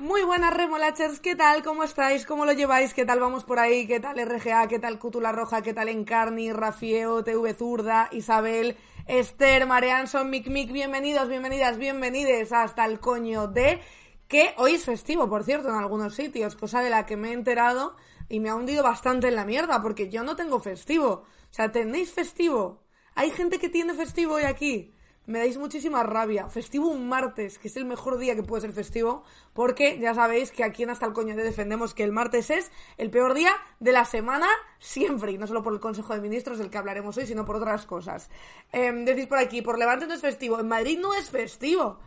Muy buenas remolachers, ¿qué tal? ¿Cómo estáis? ¿Cómo lo lleváis? ¿Qué tal vamos por ahí? ¿Qué tal RGA? ¿Qué tal Cútula Roja? ¿Qué tal Encarni, Rafieo, TV Zurda, Isabel, Esther, Mareanson, Mic Mic? Bienvenidos, bienvenidas, bienvenides hasta el coño de... Que hoy es festivo, por cierto, en algunos sitios, cosa de la que me he enterado y me ha hundido bastante en la mierda, porque yo no tengo festivo. O sea, ¿tenéis festivo? Hay gente que tiene festivo hoy aquí me dais muchísima rabia. Festivo un martes, que es el mejor día que puede ser festivo, porque ya sabéis que aquí en Hasta el Coño de defendemos que el martes es el peor día de la semana siempre, y no solo por el Consejo de Ministros del que hablaremos hoy, sino por otras cosas. Em, decís por aquí, por Levante no es festivo, en Madrid no es festivo,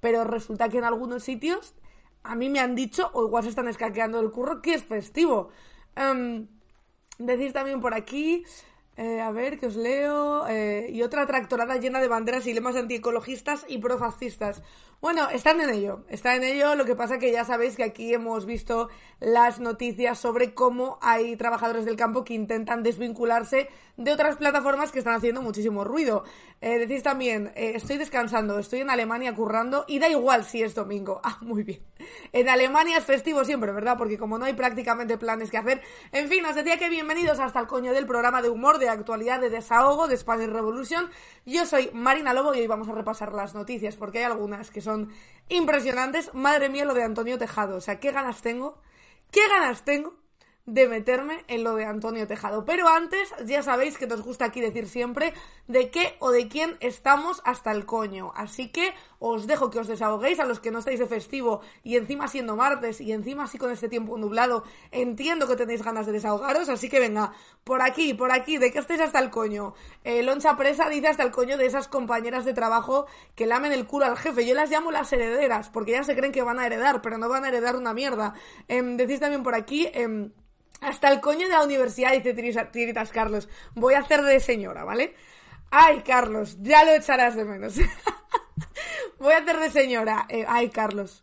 pero resulta que en algunos sitios a mí me han dicho, o igual se están escaqueando el curro, que es festivo. Um, decís también por aquí, eh, a ver, que os leo. Eh, y otra tractorada llena de banderas y lemas antiecologistas y profascistas. Bueno, están en ello, está en ello. Lo que pasa que ya sabéis que aquí hemos visto las noticias sobre cómo hay trabajadores del campo que intentan desvincularse de otras plataformas que están haciendo muchísimo ruido. Eh, decís también, estoy descansando, estoy en Alemania currando y da igual si es domingo. Ah, muy bien. En Alemania es festivo siempre, ¿verdad? Porque como no hay prácticamente planes que hacer. En fin, os decía que bienvenidos hasta el coño del programa de humor, de actualidad, de desahogo, de Spanish Revolution. Yo soy Marina Lobo y hoy vamos a repasar las noticias porque hay algunas que son impresionantes. Madre mía, lo de Antonio Tejado. O sea, qué ganas tengo. ¿Qué ganas tengo de meterme en lo de Antonio Tejado. Pero antes, ya sabéis que nos gusta aquí decir siempre de qué o de quién estamos hasta el coño. Así que os dejo que os desahoguéis a los que no estáis de festivo y encima siendo martes y encima así con este tiempo nublado, entiendo que tenéis ganas de desahogaros, así que venga, por aquí, por aquí, de que estéis hasta el coño. Eh, Loncha Presa dice hasta el coño de esas compañeras de trabajo que lamen el culo al jefe. Yo las llamo las herederas, porque ya se creen que van a heredar, pero no van a heredar una mierda. Em, decís también por aquí... Em, hasta el coño de la universidad, dice Tiritas Carlos. Voy a hacer de señora, ¿vale? Ay, Carlos, ya lo echarás de menos. Voy a hacer de señora. Eh, ay, Carlos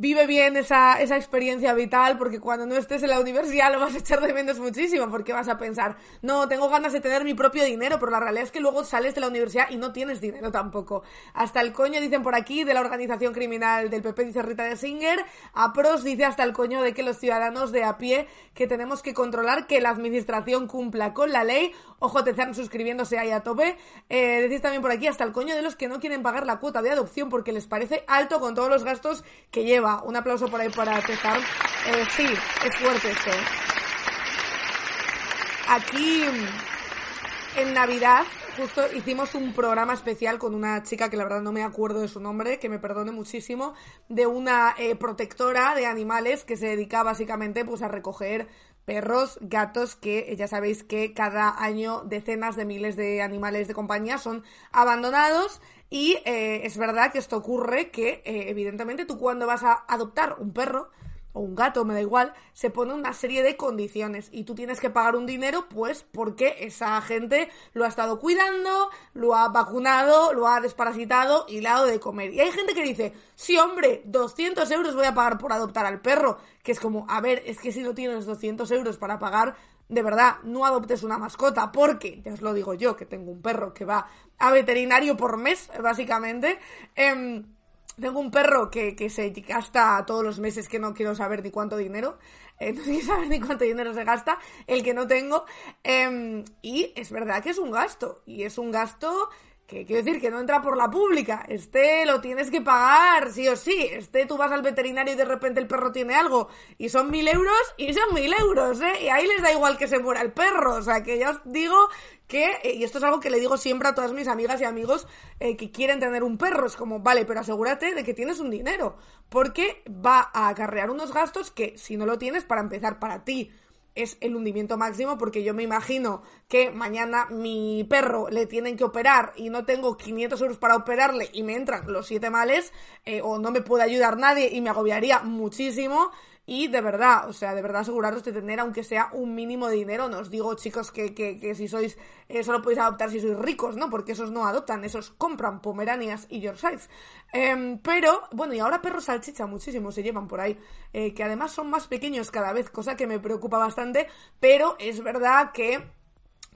vive bien esa, esa experiencia vital, porque cuando no estés en la universidad lo vas a echar de menos muchísimo, porque vas a pensar, no, tengo ganas de tener mi propio dinero, pero la realidad es que luego sales de la universidad y no tienes dinero tampoco. Hasta el coño, dicen por aquí, de la organización criminal del PP, dice Rita de Singer, a pros dice hasta el coño de que los ciudadanos de a pie, que tenemos que controlar que la administración cumpla con la ley, ojo, te están suscribiéndose ahí a tope, eh, decís también por aquí, hasta el coño de los que no quieren pagar la cuota de adopción porque les parece alto con todos los gastos que lleva un aplauso por ahí para Tesar. Eh, sí, es fuerte esto. Aquí, en Navidad, justo hicimos un programa especial con una chica que la verdad no me acuerdo de su nombre, que me perdone muchísimo, de una eh, protectora de animales que se dedica básicamente pues a recoger perros, gatos, que ya sabéis que cada año decenas de miles de animales de compañía son abandonados. Y eh, es verdad que esto ocurre que, eh, evidentemente, tú cuando vas a adoptar un perro o un gato, me da igual, se pone una serie de condiciones y tú tienes que pagar un dinero, pues porque esa gente lo ha estado cuidando, lo ha vacunado, lo ha desparasitado y le ha dado de comer. Y hay gente que dice, sí, hombre, 200 euros voy a pagar por adoptar al perro, que es como, a ver, es que si no tienes 200 euros para pagar, de verdad, no adoptes una mascota, porque, ya os lo digo yo, que tengo un perro que va a veterinario por mes, básicamente. Em, tengo un perro que, que, se gasta todos los meses que no quiero saber ni cuánto dinero. Eh, no quiero saber ni cuánto dinero se gasta, el que no tengo. Em, y es verdad que es un gasto. Y es un gasto que quiero decir que no entra por la pública. Este lo tienes que pagar, sí o sí. Este tú vas al veterinario y de repente el perro tiene algo y son mil euros y son mil euros, ¿eh? Y ahí les da igual que se muera el perro. O sea, que ya os digo que, eh, y esto es algo que le digo siempre a todas mis amigas y amigos eh, que quieren tener un perro. Es como, vale, pero asegúrate de que tienes un dinero. Porque va a acarrear unos gastos que si no lo tienes, para empezar, para ti es el hundimiento máximo porque yo me imagino que mañana mi perro le tienen que operar y no tengo 500 euros para operarle y me entran los siete males eh, o no me puede ayudar nadie y me agobiaría muchísimo y de verdad, o sea, de verdad aseguraros de tener aunque sea un mínimo de dinero. No os digo, chicos, que, que, si sois, eh, solo podéis adoptar si sois ricos, ¿no? Porque esos no adoptan, esos compran pomeranias y Yorkshires. Em, pero, bueno, y ahora perros salchicha muchísimo se llevan por ahí, eh, que además son más pequeños cada vez, cosa que me preocupa bastante, pero es verdad que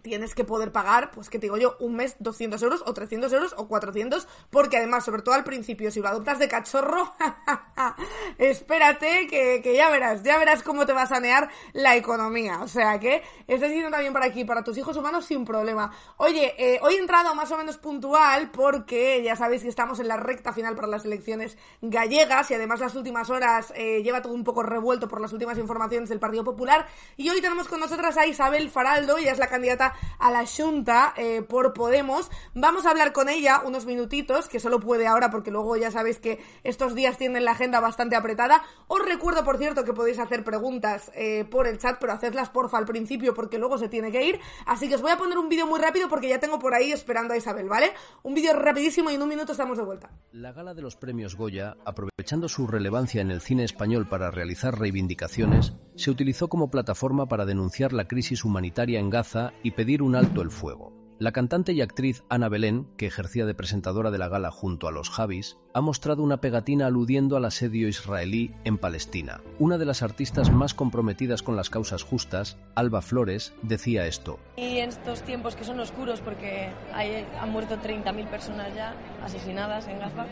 tienes que poder pagar, pues que te digo yo, un mes 200 euros o 300 euros o 400, porque además, sobre todo al principio, si lo adoptas de cachorro, Espérate que, que, ya verás, ya verás cómo te va a sanear la economía. O sea que este dinero también para aquí, para tus hijos humanos sin problema. Oye, eh, hoy he entrado más o menos puntual porque ya sabéis que estamos en la recta final para las elecciones gallegas y además las últimas horas eh, lleva todo un poco revuelto por las últimas informaciones del Partido Popular. Y hoy tenemos con nosotras a Isabel Faraldo, ella es la candidata a la Junta eh, por Podemos. Vamos a hablar con ella unos minutitos, que solo puede ahora porque luego ya sabéis que estos días tienen la agenda bastante apretada. Os recuerdo, por cierto, que podéis hacer preguntas eh, por el chat, pero hacedlas porfa al principio porque luego se tiene que ir. Así que os voy a poner un vídeo muy rápido porque ya tengo por ahí esperando a Isabel, ¿vale? Un vídeo rapidísimo y en un minuto estamos de vuelta. La gala de los premios Goya, aprovechando su relevancia en el cine español para realizar reivindicaciones, se utilizó como plataforma para denunciar la crisis humanitaria en Gaza y pedir un alto el fuego. La cantante y actriz Ana Belén, que ejercía de presentadora de la gala junto a los Javis, ha mostrado una pegatina aludiendo al asedio israelí en Palestina. Una de las artistas más comprometidas con las causas justas, Alba Flores, decía esto. Y en estos tiempos que son oscuros porque han muerto 30.000 personas ya asesinadas en Gaza,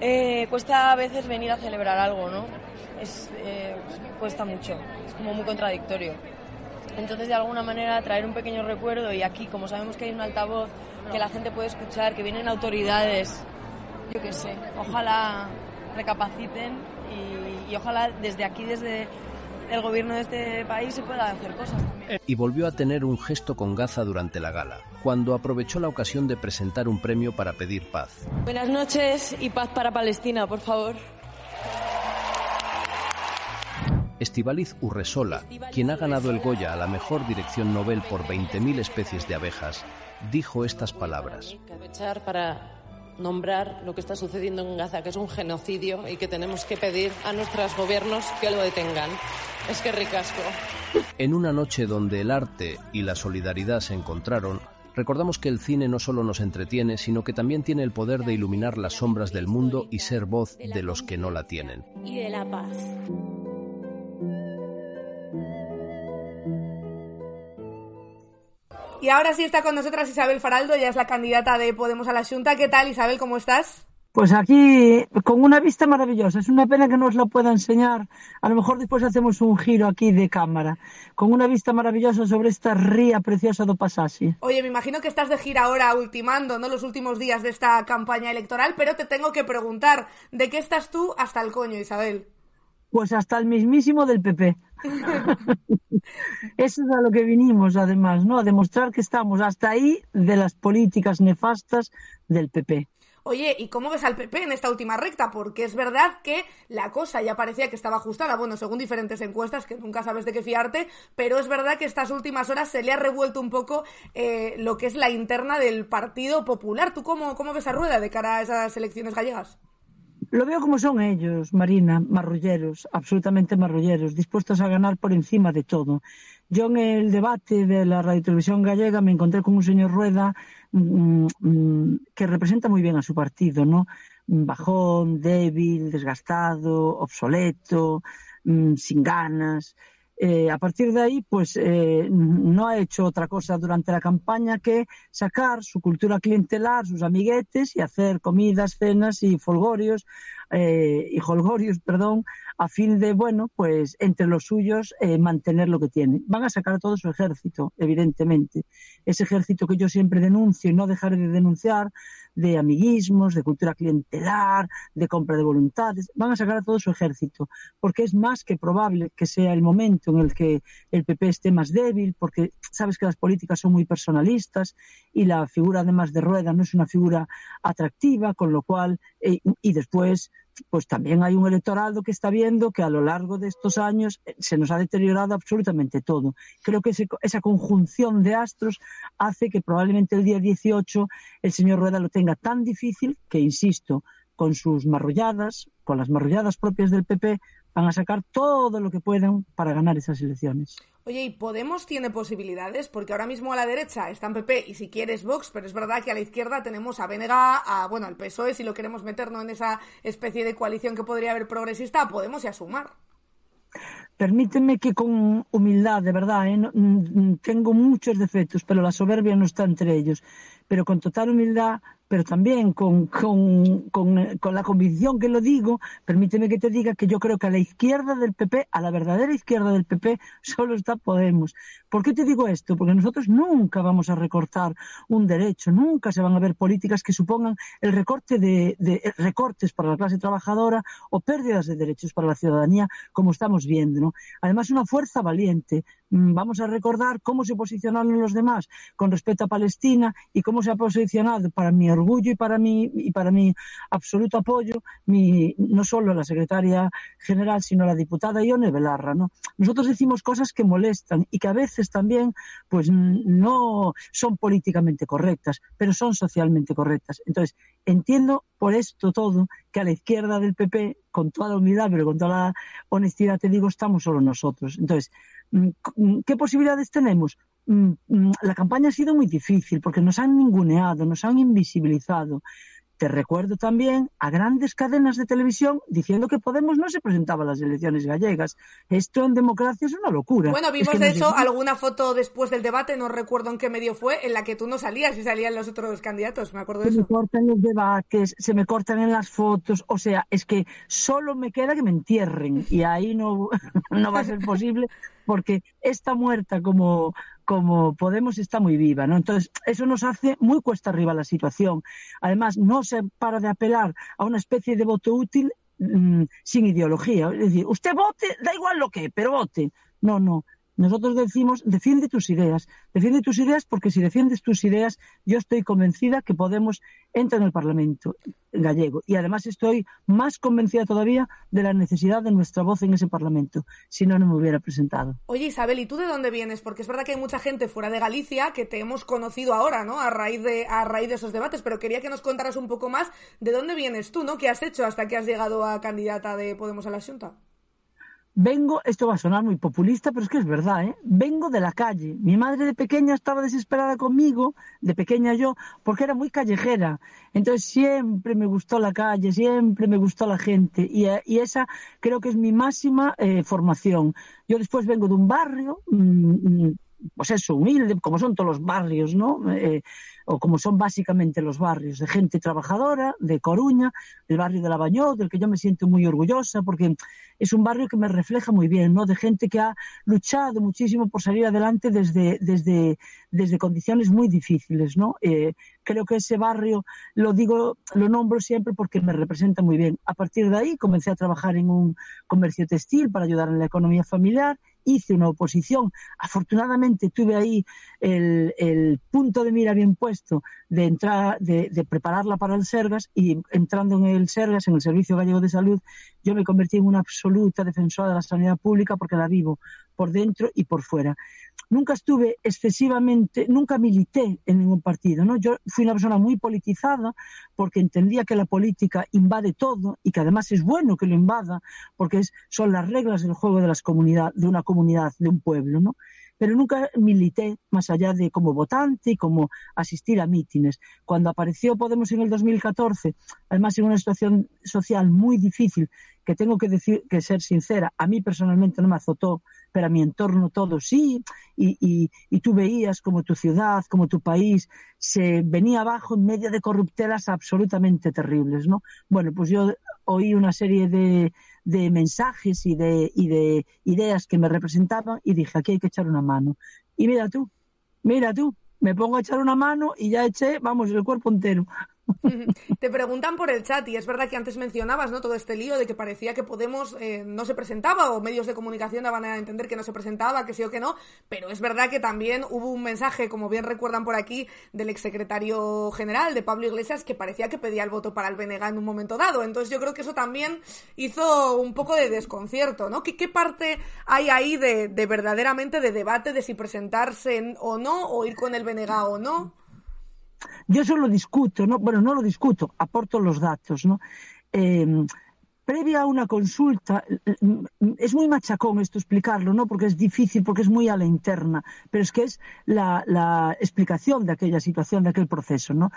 eh, cuesta a veces venir a celebrar algo, ¿no? Eh, cuesta mucho, es como muy contradictorio. Entonces, de alguna manera, traer un pequeño recuerdo y aquí, como sabemos que hay un altavoz que la gente puede escuchar, que vienen autoridades, yo qué sé, ojalá recapaciten y, y ojalá desde aquí, desde el gobierno de este país, se pueda hacer cosas también. Y volvió a tener un gesto con Gaza durante la gala, cuando aprovechó la ocasión de presentar un premio para pedir paz. Buenas noches y paz para Palestina, por favor. Estivaliz Urresola, quien ha ganado el Goya a la mejor dirección Nobel por 20.000 especies de abejas, dijo estas palabras. Aprovechar para nombrar lo que está sucediendo en Gaza, que es un genocidio y que tenemos que pedir a nuestros gobiernos que lo detengan. Es que ricasco. En una noche donde el arte y la solidaridad se encontraron, recordamos que el cine no solo nos entretiene, sino que también tiene el poder de iluminar las sombras del mundo y ser voz de los que no la tienen. Y de la paz. Y ahora sí está con nosotras Isabel Faraldo, ella es la candidata de Podemos a la Junta. ¿Qué tal, Isabel? ¿Cómo estás? Pues aquí con una vista maravillosa. Es una pena que no os lo pueda enseñar. A lo mejor después hacemos un giro aquí de cámara. Con una vista maravillosa sobre esta ría preciosa do Pasasi. Oye, me imagino que estás de gira ahora ultimando, ¿no? Los últimos días de esta campaña electoral, pero te tengo que preguntar, ¿de qué estás tú hasta el coño, Isabel? Pues hasta el mismísimo del PP. Eso es a lo que vinimos, además, ¿no? A demostrar que estamos hasta ahí de las políticas nefastas del PP. Oye, ¿y cómo ves al PP en esta última recta? Porque es verdad que la cosa ya parecía que estaba ajustada, bueno, según diferentes encuestas, que nunca sabes de qué fiarte, pero es verdad que estas últimas horas se le ha revuelto un poco eh, lo que es la interna del Partido Popular. ¿Tú cómo, cómo ves a Rueda de cara a esas elecciones gallegas? Lo veo como son ellos, Marina, marrulleros, absolutamente marrulleros, dispuestos a ganar por encima de todo. Yo en el debate de la radiotelevisión gallega me encontré con un señor Rueda mmm, mmm, que representa muy bien a su partido, ¿no? Bajón, débil, desgastado, obsoleto, sin ganas. Eh, a partir de ahí, pues eh, no ha hecho otra cosa durante la campaña que sacar su cultura clientelar, sus amiguetes y hacer comidas, cenas y folgorios, eh, y holgorios, perdón, a fin de, bueno, pues entre los suyos eh, mantener lo que tienen. Van a sacar todo su ejército, evidentemente. Ese ejército que yo siempre denuncio y no dejaré de denunciar, de amiguismos, de cultura clientelar, de compra de voluntades, van a sacar a todo su ejército, porque es más que probable que sea el momento en el que el PP esté más débil, porque sabes que las políticas son muy personalistas y la figura además de Rueda no es una figura atractiva, con lo cual, eh, y después pues también hay un electorado que está viendo que a lo largo de estos años se nos ha deteriorado absolutamente todo. Creo que esa conjunción de astros hace que probablemente el día 18 el señor Rueda lo tenga tan difícil que, insisto, con sus marrulladas, con las marrulladas propias del PP, van a sacar todo lo que puedan para ganar esas elecciones. Oye, ¿y Podemos tiene posibilidades? Porque ahora mismo a la derecha está en PP y si quieres Vox, pero es verdad que a la izquierda tenemos a Venega, a, bueno, al PSOE, si lo queremos meter ¿no? en esa especie de coalición que podría haber progresista, a Podemos y a Sumar. Permíteme que con humildad, de verdad, ¿eh? no, tengo muchos defectos, pero la soberbia no está entre ellos. Pero con total humildad pero también con, con, con, la convicción que lo digo, permíteme que te diga que yo creo que a la izquierda del PP, a la verdadera izquierda del PP, solo está Podemos. ¿Por qué te digo esto? Porque nosotros nunca vamos a recortar un derecho, nunca se van a ver políticas que supongan el recorte de, de recortes para la clase trabajadora o pérdidas de derechos para la ciudadanía, como estamos viendo. Además, una fuerza valiente. Mm, vamos a recordar cómo se posicionaron los demás con respecto a Palestina y cómo se ha posicionado para mi orgullo y para mi, y para mi absoluto apoyo, mi, no solo la secretaria general, sino la diputada Ione Belarra. ¿no? Nosotros decimos cosas que molestan y que a veces también pues, no son políticamente correctas, pero son socialmente correctas. Entonces, entiendo por esto todo que a la izquierda del PP, con toda la humildad, pero con toda la honestidad, te digo, estamos solo nosotros. Entonces, ¿qué posibilidades tenemos? Mm, mm, la campaña ha sido muy difícil porque nos han ninguneado, nos han invisibilizado. Te recuerdo también a grandes cadenas de televisión diciendo que Podemos no se presentaba a las elecciones gallegas. Esto en democracia es una locura. Bueno, vimos de hecho alguna foto después del debate, no recuerdo en qué medio fue, en la que tú no salías y salían los otros candidatos, me acuerdo de se eso. Se me cortan los debates, se me cortan en las fotos, o sea, es que solo me queda que me entierren y ahí no, no va a ser posible porque esta muerta como, como Podemos está muy viva, ¿no? Entonces, eso nos hace muy cuesta arriba la situación. Además, no se para de apelar a una especie de voto útil mmm, sin ideología. Es decir, usted vote, da igual lo que, pero vote. No, no. Nosotros decimos, defiende tus ideas, defiende tus ideas porque si defiendes tus ideas, yo estoy convencida que Podemos entra en el Parlamento gallego. Y además estoy más convencida todavía de la necesidad de nuestra voz en ese Parlamento, si no, no me hubiera presentado. Oye, Isabel, ¿y tú de dónde vienes? Porque es verdad que hay mucha gente fuera de Galicia que te hemos conocido ahora, ¿no? A raíz de, a raíz de esos debates, pero quería que nos contaras un poco más de dónde vienes tú, ¿no? ¿Qué has hecho hasta que has llegado a candidata de Podemos a la Junta? Vengo, esto va a sonar muy populista, pero es que es verdad, ¿eh? Vengo de la calle. Mi madre de pequeña estaba desesperada conmigo, de pequeña yo, porque era muy callejera. Entonces siempre me gustó la calle, siempre me gustó la gente. Y, y esa creo que es mi máxima eh, formación. Yo después vengo de un barrio, mmm, pues eso, humilde, como son todos los barrios, ¿no? Eh, o como son básicamente los barrios de gente trabajadora, de Coruña, el barrio de La Bañó, del que yo me siento muy orgullosa, porque es un barrio que me refleja muy bien, ¿no? De gente que ha luchado muchísimo por salir adelante desde, desde, desde condiciones muy difíciles, ¿no? Eh, creo que ese barrio, lo digo, lo nombro siempre porque me representa muy bien. A partir de ahí comencé a trabajar en un comercio textil para ayudar en la economía familiar hice una oposición. Afortunadamente tuve ahí el, punto de mira bien puesto de entrar, de, de, prepararla para el Sergas y entrando en el Sergas, en el Servicio Gallego de Salud, yo me convertí en una absoluta defensora de la sanidad pública porque la vivo por dentro y por fuera. Nunca estuve excesivamente, nunca milité en ningún partido, ¿no? Yo fui una persona muy politizada porque entendía que la política invade todo y que además es bueno que lo invada porque es, son las reglas del juego de las comunidades, de una comunidad, de un pueblo, ¿no? Pero nunca milité más allá de como votante y como asistir a mítines. Cuando apareció Podemos en el 2014, además en una situación social muy difícil, que tengo que decir que ser sincera, a mí personalmente no me azotó, pero a mi entorno todo sí, y, y, y tú veías como tu ciudad, como tu país se venía abajo en medio de corruptelas absolutamente terribles, ¿no? Bueno, pues yo oí una serie de, de mensajes y de, y de ideas que me representaban y dije, aquí hay que echar una mano. Y mira tú, mira tú, me pongo a echar una mano y ya eché, vamos, el cuerpo entero. Te preguntan por el chat y es verdad que antes mencionabas ¿no? todo este lío de que parecía que Podemos eh, no se presentaba o medios de comunicación daban a entender que no se presentaba, que sí o que no, pero es verdad que también hubo un mensaje, como bien recuerdan por aquí, del exsecretario general de Pablo Iglesias que parecía que pedía el voto para el BNG en un momento dado. Entonces yo creo que eso también hizo un poco de desconcierto, ¿no? ¿Qué, qué parte hay ahí de, de verdaderamente de debate de si presentarse en, o no o ir con el BNG o no? Yo eso lo discuto, ¿no? Bueno, no lo discuto, aporto los datos, ¿no? Eh, previa a una consulta, es muy machacón esto explicarlo, ¿no? Porque es difícil, porque es muy a la interna, pero es que es la, la explicación de aquella situación, de aquel proceso, ¿no?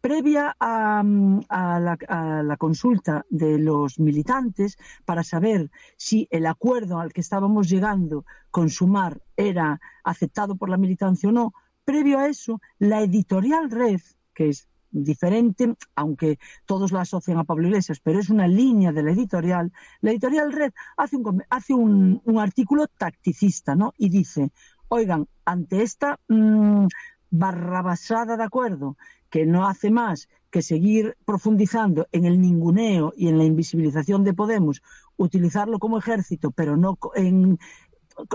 Previa a, a, la, a, la, consulta de los militantes para saber si el acuerdo al que estábamos llegando con Sumar era aceptado por la militancia o no, previo a eso, la editorial Red, que es diferente, aunque todos la asocian a Pablo Iglesias, pero es una línea de la editorial. La editorial Red hace un, hace un, artículo tacticista, ¿no? Y dice, oigan, ante esta mmm, barrabasada de acuerdo, que no hace más que seguir profundizando en el ninguneo y en la invisibilización de Podemos, utilizarlo como ejército, pero no en,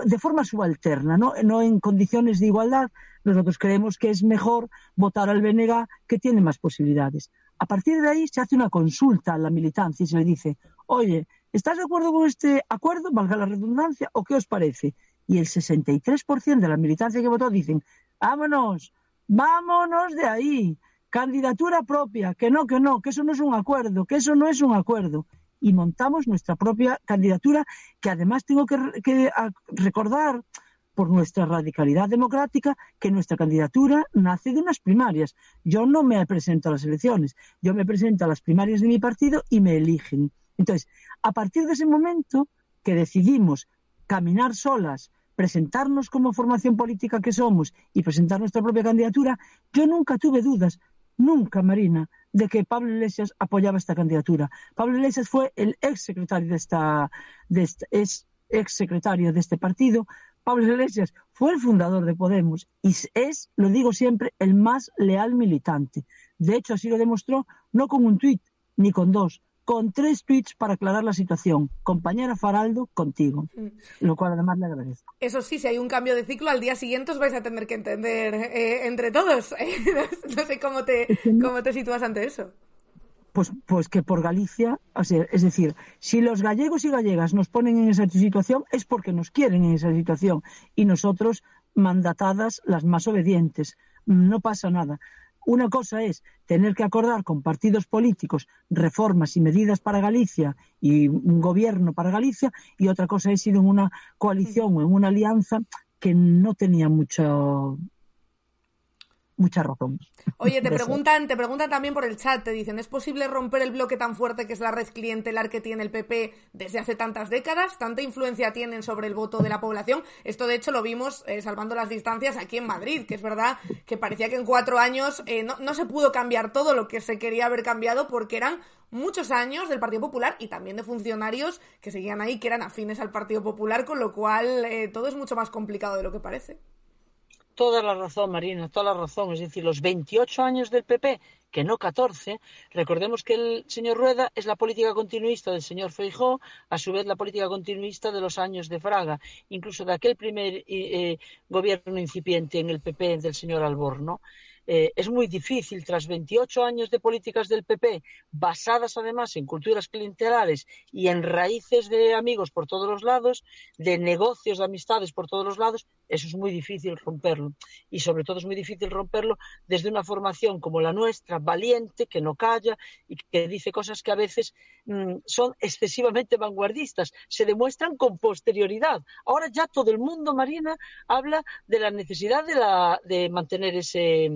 de forma subalterna, ¿no? no en condiciones de igualdad, nosotros creemos que es mejor votar al BNG que tiene más posibilidades. A partir de ahí se hace una consulta a la militancia y se le dice, oye, ¿estás de acuerdo con este acuerdo, valga la redundancia, o qué os parece? Y el 63% de la militancia que votó dicen, vámonos, vámonos de ahí, candidatura propia, que no, que no, que eso no es un acuerdo, que eso no es un acuerdo y montamos nuestra propia candidatura, que además tengo que, recordar por nuestra radicalidad democrática que nuestra candidatura nace de unas primarias. Yo no me presento a las elecciones, yo me presento a las primarias de mi partido y me eligen. Entonces, a partir de ese momento que decidimos caminar solas, presentarnos como formación política que somos y presentar nuestra propia candidatura, yo nunca tuve dudas nunca, Marina, de que Pablo Iglesias apoyaba esta candidatura. Pablo Iglesias fue el ex secretario de esta, es ex secretario de este partido. Pablo Iglesias fue el fundador de Podemos y es, lo digo siempre, el más leal militante. De hecho, así lo demostró no con un tuit ni con dos, con tres tweets para aclarar la situación. Compañera Faraldo, contigo. Mm. Lo cual además le agradezco. Eso sí, si hay un cambio de ciclo, al día siguiente os vais a tener que entender eh, entre todos. no sé cómo te, cómo te sitúas ante eso. Pues, pues que por Galicia, es decir, si los gallegos y gallegas nos ponen en esa situación es porque nos quieren en esa situación y nosotros mandatadas las más obedientes. No pasa nada. Una cosa es tener que acordar con partidos políticos reformas y medidas para Galicia y un gobierno para Galicia y otra cosa es ir en una coalición o en una alianza que no tenía mucho mucha razón. Oye, te preguntan, te preguntan también por el chat, te dicen, ¿es posible romper el bloque tan fuerte que es la red clientelar que tiene el PP desde hace tantas décadas? ¿Tanta influencia tienen sobre el voto de la población? Esto, de hecho, lo vimos eh, salvando las distancias aquí en Madrid, que es verdad que parecía que en cuatro años eh, no, no se pudo cambiar todo lo que se quería haber cambiado porque eran muchos años del Partido Popular y también de funcionarios que seguían ahí, que eran afines al Partido Popular, con lo cual eh, todo es mucho más complicado de lo que parece. Toda la razón, Marina, toda la razón. Es decir, los 28 años del PP, que no 14, recordemos que el señor Rueda es la política continuista del señor Feijó, a su vez la política continuista de los años de Fraga, incluso de aquel primer eh, eh, gobierno incipiente en el PP del señor Alborno. Eh, es muy difícil, tras 28 años de políticas del PP, basadas además en culturas clientelares y en raíces de amigos por todos los lados, de negocios, de amistades por todos los lados, eso es muy difícil romperlo. Y sobre todo es muy difícil romperlo desde una formación como la nuestra, valiente, que no calla y que dice cosas que a veces mm, son excesivamente vanguardistas, se demuestran con posterioridad. Ahora ya todo el mundo, Marina, habla de la necesidad de, la, de mantener ese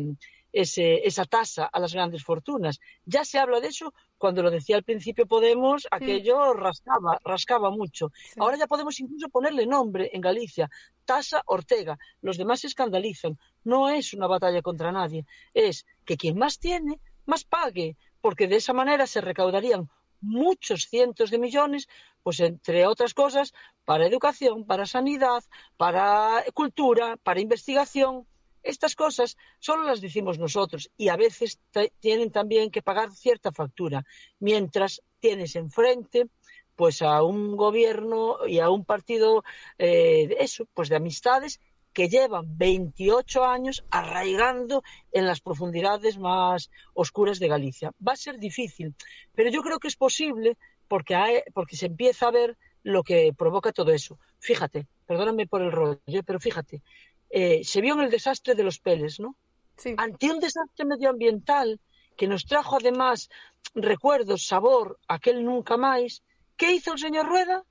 esa tasa a las grandes fortunas. Ya se habla de eso cuando lo decía al principio Podemos, aquello rascaba, rascaba mucho. Ahora ya podemos incluso ponerle nombre en Galicia, tasa Ortega. Los demás se escandalizan. No es una batalla contra nadie, es que quien más tiene, más pague, porque de esa manera se recaudarían muchos cientos de millones, pues entre otras cosas, para educación, para sanidad, para cultura, para investigación. Estas cosas solo las decimos nosotros y a veces tienen también que pagar cierta factura, mientras tienes enfrente pues a un gobierno y a un partido eh, eso, pues de amistades que llevan 28 años arraigando en las profundidades más oscuras de Galicia. Va a ser difícil, pero yo creo que es posible porque, porque se empieza a ver lo que provoca todo eso. Fíjate, perdóname por el rollo, pero fíjate, eh, se vio en el desastre de los peles, ¿no? Ante un desastre medioambiental que nos trajo además recuerdos, sabor, aquel nunca más, ¿qué hizo el señor Rueda?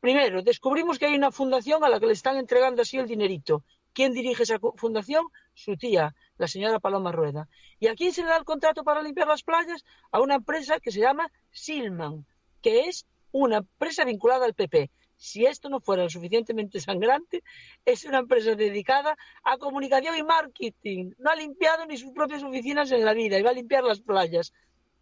Primero, descubrimos que hay una fundación a la que le están entregando así el dinerito. ¿Quién dirige esa fundación? Su tía, la señora Paloma Rueda. ¿Y a quién se le da el contrato para limpiar las playas? A una empresa que se llama Silman, que es una empresa vinculada al PP. Si esto no fuera lo suficientemente sangrante, es una empresa dedicada a comunicación y marketing. No ha limpiado ni sus propias oficinas en la vida y va a limpiar las playas.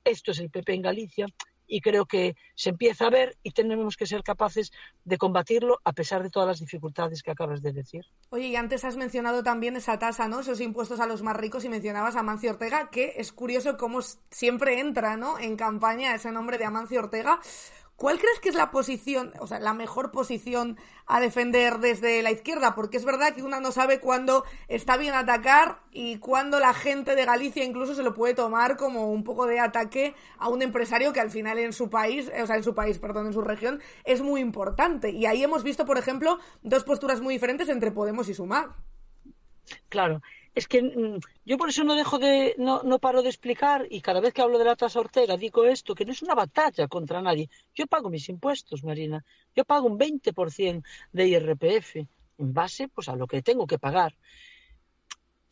Esto es el PP en Galicia y creo que se empieza a ver y tenemos que ser capaces de combatirlo a pesar de todas las dificultades que acabas de decir. Oye, y antes has mencionado también esa tasa, ¿no? Esos impuestos a los más ricos y mencionabas a Amancio Ortega, que es curioso cómo siempre entra, ¿no? En campaña ese nombre de Amancio Ortega. ¿Cuál crees que es la posición, o sea, la mejor posición a defender desde la izquierda? Porque es verdad que una no sabe cuándo está bien atacar y cuándo la gente de Galicia incluso se lo puede tomar como un poco de ataque a un empresario que al final en su país, o sea, en su país, perdón, en su región, es muy importante. Y ahí hemos visto, por ejemplo, dos posturas muy diferentes entre Podemos y Sumar. Claro, es que mm, yo por eso no dejo de, no, no paro de explicar y cada vez que hablo de la tasa Ortega digo esto, que no es una batalla contra nadie. Yo pago mis impuestos, Marina. Yo pago un 20% de IRPF en base pues, a lo que tengo que pagar.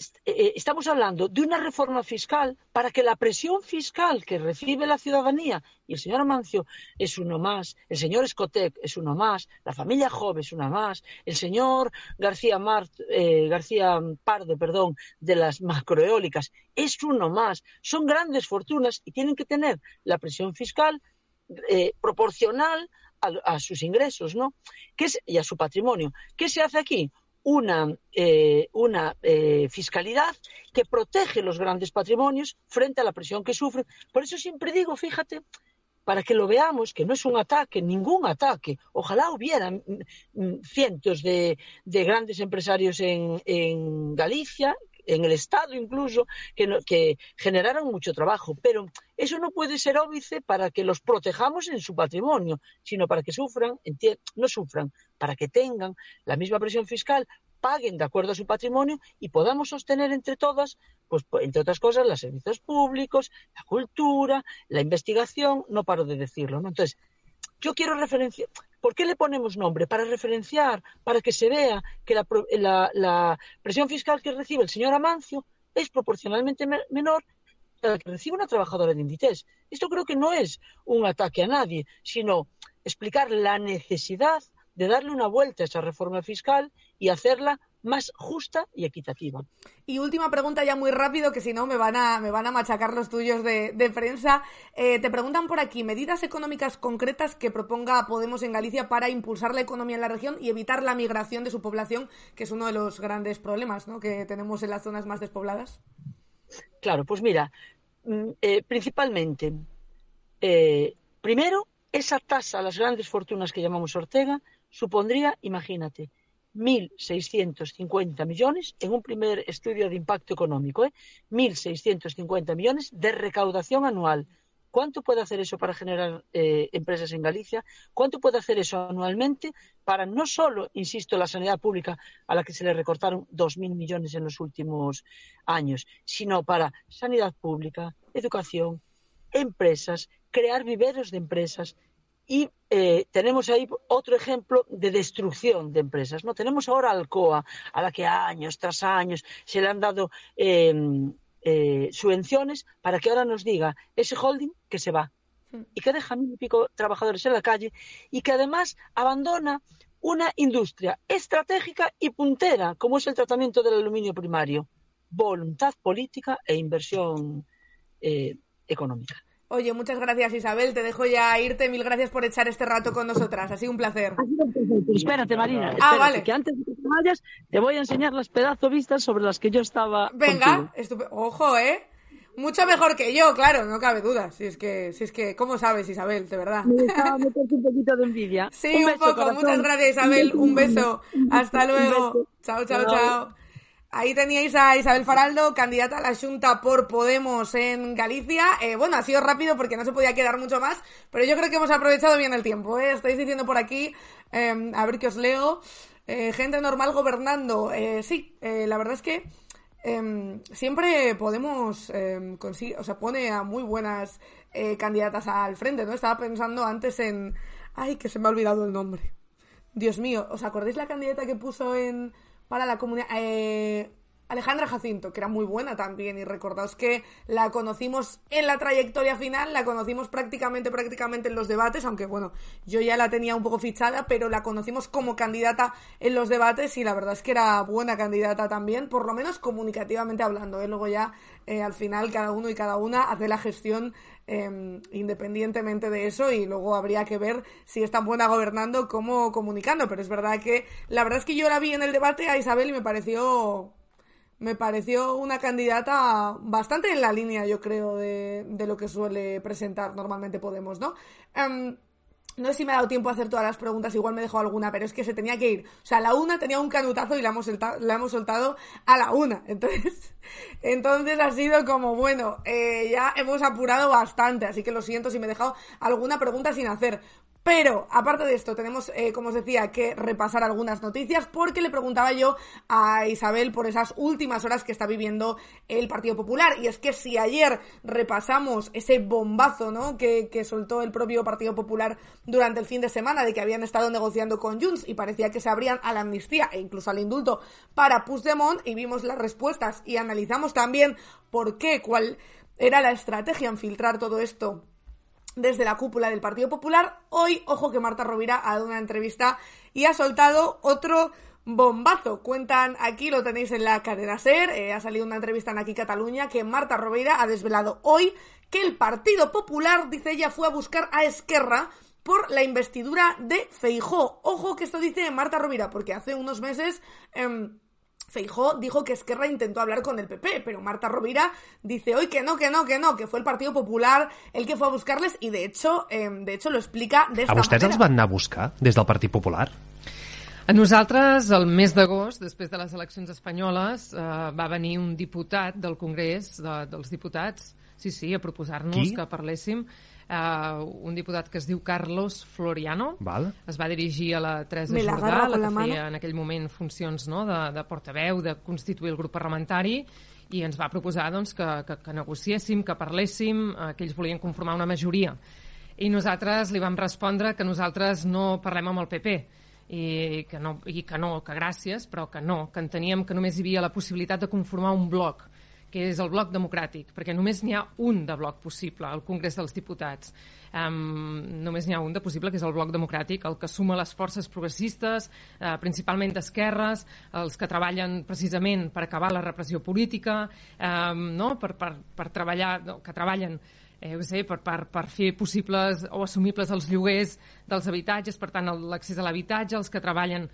Eh, eh, estamos hablando de una reforma fiscal para que la presión fiscal que recibe la ciudadanía, y el señor Amancio es uno más, el señor Escotec es uno más, la familia Jove es una más, el señor García, Mart, eh, García Pardo perdón, de las macroeólicas es uno más. Son grandes fortunas y tienen que tener la presión fiscal proporcional a, sus ingresos ¿no? ¿Qué es, y a su patrimonio. ¿Qué se hace aquí? Una, eh, una eh, fiscalidad que protege los grandes patrimonios frente a la presión que sufren. Por eso siempre digo, fíjate, para que lo veamos, que no es un ataque, ningún ataque. Ojalá hubiera mm, mm, cientos de, de grandes empresarios en, en Galicia en el Estado incluso, que, generaran mucho trabajo. Pero eso no puede ser óbice para que los protejamos en su patrimonio, sino para que sufran, no sufran, para que tengan la misma presión fiscal, paguen de acuerdo a su patrimonio y podamos sostener entre todas, pues entre otras cosas, los servicios públicos, la cultura, la investigación, no paro de decirlo. ¿no? Entonces, yo quiero referenciar, ¿por qué le ponemos nombre? Para referenciar, para que se vea que la, presión fiscal que recibe el señor Amancio es proporcionalmente menor a la que recibe una trabajadora de Inditex. Esto creo que no es un ataque a nadie, sino explicar la necesidad de darle una vuelta a esa reforma fiscal y hacerla más justa y equitativa. Y última pregunta ya muy rápido, que si no me van a, me van a machacar los tuyos de, prensa. Eh, te preguntan por aquí, medidas económicas concretas que proponga Podemos en Galicia para impulsar la economía en la región y evitar la migración de su población, que es uno de los grandes problemas ¿no? que tenemos en las zonas más despobladas. Claro, pues mira, mm, eh, principalmente, eh, primero, esa tasa a las grandes fortunas que llamamos Ortega supondría, imagínate, 1.650 millones en un primer estudio de impacto económico, ¿eh? 1.650 millones de recaudación anual. ¿Cuánto puede hacer eso para generar eh, empresas en Galicia? ¿Cuánto puede hacer eso anualmente para no solo, insisto, la sanidad pública a la que se le recortaron 2.000 millones en los últimos años, sino para sanidad pública, educación, empresas, crear viveros de empresas, y eh, tenemos ahí otro ejemplo de destrucción de empresas. ¿no? Tenemos ahora Alcoa, a la que años tras años se le han dado em, eh, subvenciones para que ahora nos diga ese holding que se va y que deja mil y pico trabajadores en la calle y que además abandona una industria estratégica y puntera, como es el tratamiento del aluminio primario. Voluntad política e inversión eh, económica. Oye, muchas gracias Isabel, te dejo ya irte, mil gracias por echar este rato con nosotras, ha sido un placer. Espérate Marina, ah, vale. que antes de que te vayas te voy a enseñar las pedazo vistas sobre las que yo estaba Venga, ojo, ¿eh? Mucho mejor que yo, claro, no cabe duda. Si es que, si es que, ¿cómo sabes, Isabel? De verdad. Me un poquito de envidia. Sí, un, poco. Muchas gracias, Isabel. Un beso. Hasta luego. Chao, chao, chao. Ahí teníais a Isabel Faraldo, candidata a la Junta por Podemos en Galicia. Eh, bueno, ha sido rápido porque no se podía quedar mucho más, pero yo creo que hemos aprovechado bien el tiempo. ¿eh? Estáis diciendo por aquí, em, a ver qué os leo. Eh, gente normal gobernando. Sí, la verdad es que em, siempre Podemos em, conseguir, o sea, pone a muy buenas candidatas al frente, ¿no? Estaba pensando antes en... Ay, que se me ha olvidado el nombre. Dios mío, ¿os acordáis la candidata que puso en para la comunidad. Eh, Alejandra Jacinto, que era muy buena también, y recordaos que la conocimos en la trayectoria final, la conocimos prácticamente, prácticamente en los debates, aunque bueno, yo ya la tenía un poco fichada, pero la conocimos como candidata en los debates y la verdad es que era buena candidata también, por lo menos comunicativamente hablando, ¿eh? luego ya eh, al final cada uno y cada una hace la gestión em, independientemente de eso y luego habría que ver si es tan buena gobernando como comunicando, pero es verdad que la verdad es que yo la vi en el debate a Isabel y me pareció me pareció una candidata bastante en la línea, yo creo, de, de lo que suele presentar normalmente Podemos, ¿no? Em, no sé si me ha dado tiempo a hacer todas las preguntas, igual me dejó alguna, pero es que se tenía que ir. O sea, la una tenía un canutazo y la hemos, la hemos soltado a la una. Entonces, entonces ha sido como, bueno, eh, ya hemos apurado bastante, así que lo siento si me he dejado alguna pregunta sin hacer. Pero, aparte de esto, tenemos, eh, como os decía, que repasar algunas noticias porque le preguntaba yo a Isabel por esas últimas horas que está viviendo el Partido Popular. Y es que si ayer repasamos ese bombazo, ¿no? Que, que soltó el propio Partido Popular durante el fin de semana de que habían estado negociando con Junts y parecía que se abrían a la amnistía e incluso al indulto para Puigdemont y vimos las respuestas y analizamos también por qué, cuál era la estrategia en filtrar todo esto desde la cúpula del Partido Popular. Hoy, ojo que Marta Rovira ha dado una entrevista y ha soltado otro bombazo. Cuentan aquí, lo tenéis en la cadena SER, eh, ha salido una entrevista en Aquí Cataluña que Marta Rovira ha desvelado hoy que el Partido Popular, dice ella, fue a buscar a Esquerra por la investidura de Feijó. Ojo que esto dice Marta Rovira, porque hace unos meses... Em, Feijó dijo que Esquerra intentó hablar con el PP, pero Marta Rovira dice hoy que no, que no, que no, que fue el Partido Popular el que fue a buscarles y de hecho, eh, de hecho lo explica de esta a vostès manera. els van anar a buscar des del Partit Popular? A nosaltres, el mes d'agost, després de les eleccions espanyoles, eh, va venir un diputat del Congrés de, dels diputats, sí, sí, a proposar-nos que parléssim, eh, un diputat que es diu Carlos Floriano, Val. es va dirigir a la Teresa Me la Jordà, la con que la mano. feia en aquell moment funcions no, de, de portaveu, de constituir el grup parlamentari, i ens va proposar doncs, que, que, que negociéssim, que parléssim, eh, que ells volien conformar una majoria. I nosaltres li vam respondre que nosaltres no parlem amb el PP, i que no, i que no, que gràcies, però que no, que enteníem que només hi havia la possibilitat de conformar un bloc, que és el bloc democràtic, perquè només n'hi ha un de bloc possible al Congrés dels Diputats. Um, només n'hi ha un de possible, que és el bloc democràtic, el que suma les forces progressistes, uh, principalment d'esquerres, els que treballen precisament per acabar la repressió política, um, no? per, per, per treballar, no, que treballen eh, sé, per, per, per fer possibles o assumibles els lloguers dels habitatges, per tant, l'accés a l'habitatge, els que treballen...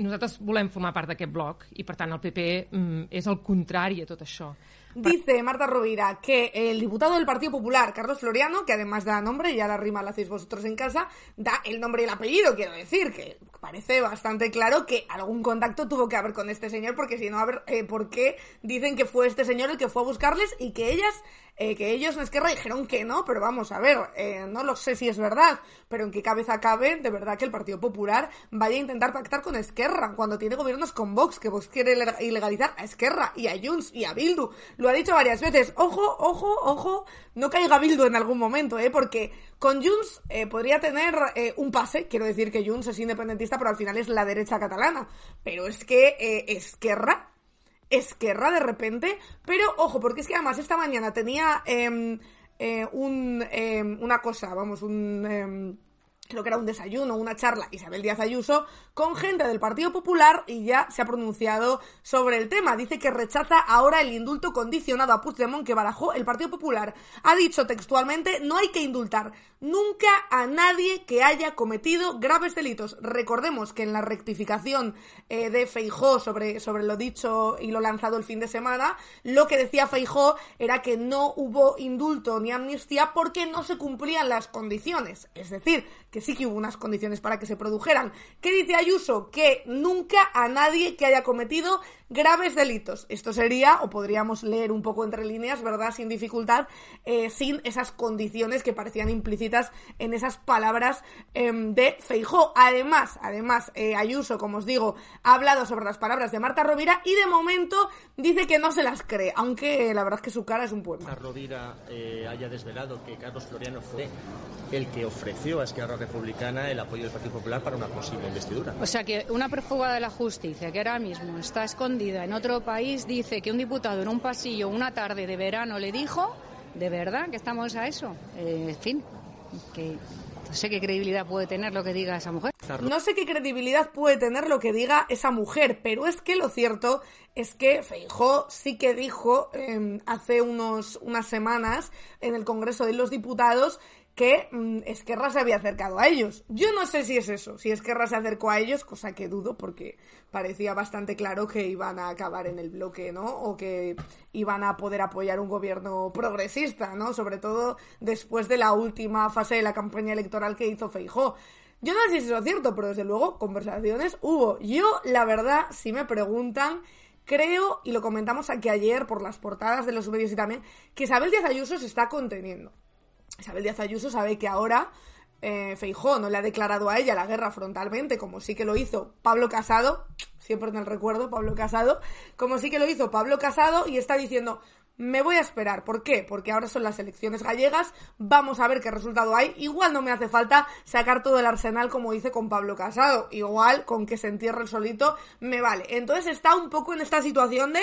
Nosaltres volem formar part d'aquest bloc i, per tant, el PP mm, és el contrari a tot això. Dice Marta Rovira que el diputado del Partido Popular, Carlos Floriano, que además da nombre, ya la rima la hacéis vosotros en casa, da el nombre y el apellido, quiero decir, que parece bastante claro que algún contacto tuvo que haber con este señor, porque si no, a ver, eh, ¿por qué dicen que fue este señor el que fue a buscarles y que ellas, eh, que ellos en Esquerra dijeron que no, pero vamos a ver, eh, no lo sé si es verdad, pero en qué cabeza cabe de verdad que el Partido Popular vaya a intentar pactar con Esquerra cuando tiene gobiernos con Vox, que Vox quiere ileg- ilegalizar a Esquerra y a Junts y a Bildu. Lo ha dicho varias veces. Ojo, ojo, ojo, no caiga Bildu en algún momento, ¿eh? Porque con Junts eh, podría tener eh, un pase. Quiero decir que Junts es independentista, pero al final es la derecha catalana. Pero es que eh, Esquerra Esquerra de repente, pero ojo, porque es que además esta mañana tenía em, eh, un, em, una cosa, vamos, un... creo que era un desayuno, una charla, Isabel Díaz Ayuso, con gente del Partido Popular y ya se ha pronunciado sobre el tema. Dice que rechaza ahora el indulto condicionado a Puigdemont que barajó el Partido Popular. Ha dicho textualmente, no hay que indultar nunca a nadie que haya cometido graves delitos. Recordemos que en la rectificación eh, de Feijó sobre, sobre lo dicho y lo lanzado el fin de semana, lo que decía Feijó era que no hubo indulto ni amnistía porque no se cumplían las condiciones. Es decir, que sí que hubo unas condiciones para que se produjeran. ¿Qué dice Ayuso? Que nunca a nadie que haya cometido graves delitos. Esto sería, o podríamos leer un poco entre líneas, ¿verdad? Sin dificultad, eh, sin esas condiciones que parecían implícitas en esas palabras em, de Feijó. Además, además, eh, Ayuso, como os digo, ha hablado sobre las palabras de Marta Rovira y de momento dice que no se las cree, aunque la verdad es que su cara es un poema. Rovira eh, haya desvelado que Carlos Floriano fue el que ofreció a Esquerra Republicana el apoyo del Partido Popular para una posible investidura. O sea que una prófuga de la justicia que ahora mismo está escondida en otro país dice que un diputado en un pasillo una tarde de verano le dijo, de verdad que estamos a eso. Eh, en fin, que no sé qué credibilidad puede tener lo que diga esa mujer. No sé qué credibilidad puede tener lo que diga esa mujer, pero es que lo cierto es que Feijó sí que dijo eh, hace unos, unas semanas en el Congreso de los Diputados que mm, Esquerra se había acercado a ellos. Yo no sé si es eso, si Esquerra se acercó a ellos, cosa que dudo porque parecía bastante claro que iban a acabar en el bloque, ¿no? O que iban a poder apoyar un gobierno progresista, ¿no? Sobre todo después de la última fase de la campaña electoral que hizo Feijó. Yo no sé si eso es cierto, pero desde luego conversaciones hubo. Yo, la verdad, si me preguntan, creo, y lo comentamos aquí ayer por las portadas de los medios y también, que Isabel Díaz Ayuso se está conteniendo. Isabel Díaz Ayuso sabe que ahora eh, no le ha declarado a ella la guerra frontalmente, como sí que lo hizo Pablo Casado, siempre en el recuerdo, Pablo Casado, como sí que lo hizo Pablo Casado, y está diciendo, me voy a esperar. ¿Por qué? Porque ahora son las elecciones gallegas, vamos a ver qué resultado hay. Igual no me hace falta sacar todo el arsenal como hice con Pablo Casado. Igual con que se entierre el solito me vale. Entonces está un poco en esta situación de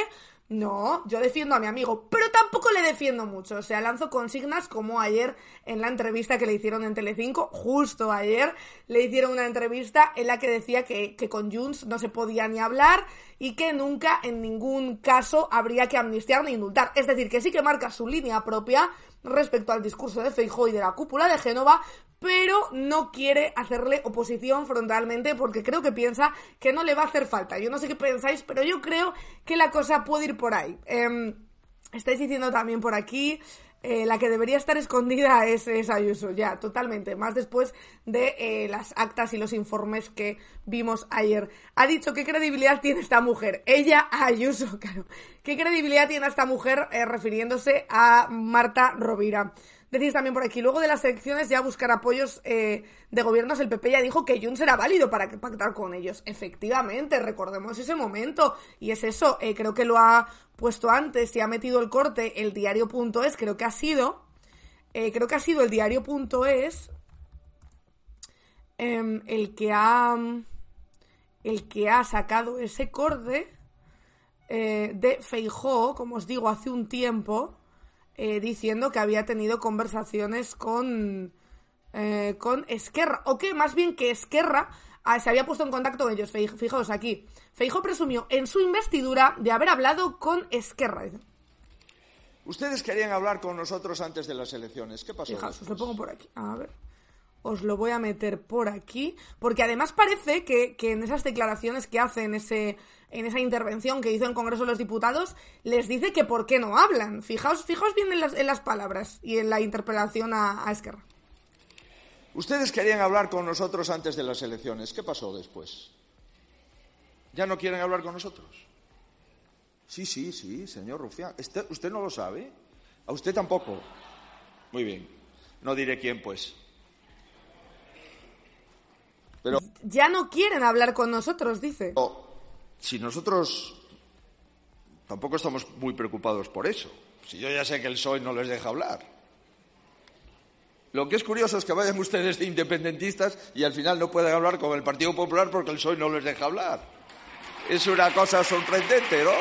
no, yo defiendo a mi amigo, pero tampoco le defiendo mucho. O sea, lanzo consignas como ayer en la entrevista que le hicieron en Telecinco, justo ayer le hicieron una entrevista en la que decía que, con Junts no se podía ni hablar y que nunca en ningún caso habría que amnistiar ni indultar. Es decir, que sí que marca su línea propia respecto al discurso de Feijóo y de la cúpula de Génova, pero no quiere hacerle oposición frontalmente porque creo que piensa que no le va a hacer falta. Yo no sé qué pensáis, pero yo creo que la cosa puede ir por ahí. Em, estáis diciendo también por aquí, eh, la que debería estar escondida es, Ayuso, ya, totalmente, más después de eh, las actas y los informes que vimos ayer. Ha dicho qué credibilidad tiene esta mujer. Ella, Ayuso, claro. ¿Qué credibilidad tiene esta mujer eh, refiriéndose a Marta Rovira? Decís también por aquí, luego de las elecciones ya buscar apoyos eh, de gobiernos, el PP ya dijo que Junts era válido para pactar con ellos. Efectivamente, recordemos ese momento. Y es eso, eh, creo que lo ha puesto antes y ha metido el corte el diario.es, creo que ha sido, eh, creo que ha sido el diario.es em, el que ha, el que ha sacado ese corte de Feijó, como os digo, hace un tiempo eh, diciendo que había tenido conversaciones con, eh, con Esquerra, o que más bien que Esquerra ah, se había puesto en contacto con ellos. Fijaos aquí. Feijo presumió en su investidura de haber hablado con Esquerra. Ustedes querían hablar con nosotros antes de las elecciones. ¿Qué pasó? Fijaos, os lo pongo por aquí. A ver. Os lo voy a meter por aquí. Porque además parece que, que en esas declaraciones que hacen ese en esa intervención que hizo en Congreso de los Diputados, les dice que por qué no hablan. Fijaos, fijaos bien en las, en las palabras y en la interpelación a, a Esquerra. Ustedes querían hablar con nosotros antes de las elecciones. ¿Qué pasó después? ¿Ya no quieren hablar con nosotros? Sí, sí, sí, señor Rufián. ¿Usted, ¿Usted no lo sabe? ¿A usted tampoco? Muy bien. No diré quién, pues. Pero... Ya no quieren hablar con nosotros, dice si nosotros tampoco estamos muy preocupados por eso. Si yo ya sé que el PSOE no les deja hablar. Lo que es curioso es que vayan ustedes de independentistas y al final no puedan hablar con el Partido Popular porque el PSOE no les deja hablar. Es una cosa sorprendente, ¿no?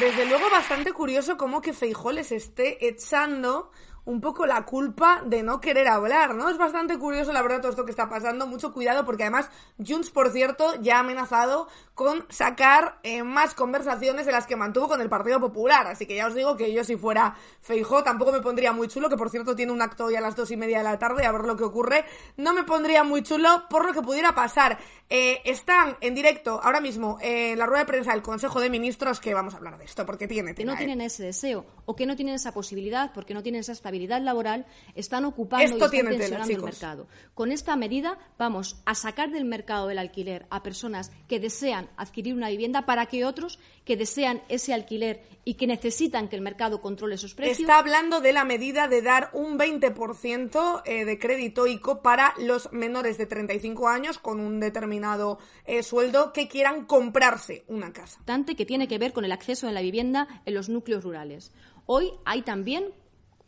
Desde luego bastante curioso cómo que Feijó les esté echando un poco la culpa de no querer hablar, ¿no? Es bastante curioso, la verdad, todo esto que está pasando. Mucho cuidado porque además Junts, por cierto, ya ha amenazado con sacar eh, más conversaciones de las que mantuvo con el Partido Popular. Así que ya os digo que yo si fuera Feijó tampoco me pondría muy chulo, que por cierto tiene un acto hoy a las dos y media de la tarde, a ver lo que ocurre. No me pondría muy chulo por lo que pudiera pasar. Eh, están en directo ahora mismo en la rueda de prensa del Consejo de Ministros que vamos a hablar de esto, porque tiene... que no tienen ese deseo o que no tienen esa posibilidad porque no tienen esa estabilidad laboral están ocupando y están tensionando el mercado. Con esta medida vamos a sacar del mercado del alquiler a personas que desean adquirir una vivienda para que otros que desean ese alquiler y que necesitan que el mercado controle sus precios. Está hablando de la medida de dar un 20% eh, de crédito ICO para los menores de 35 años con un determinado eh, sueldo que quieran comprarse una casa. Que tiene que ver con el acceso a la vivienda en los núcleos rurales. Hoy hay también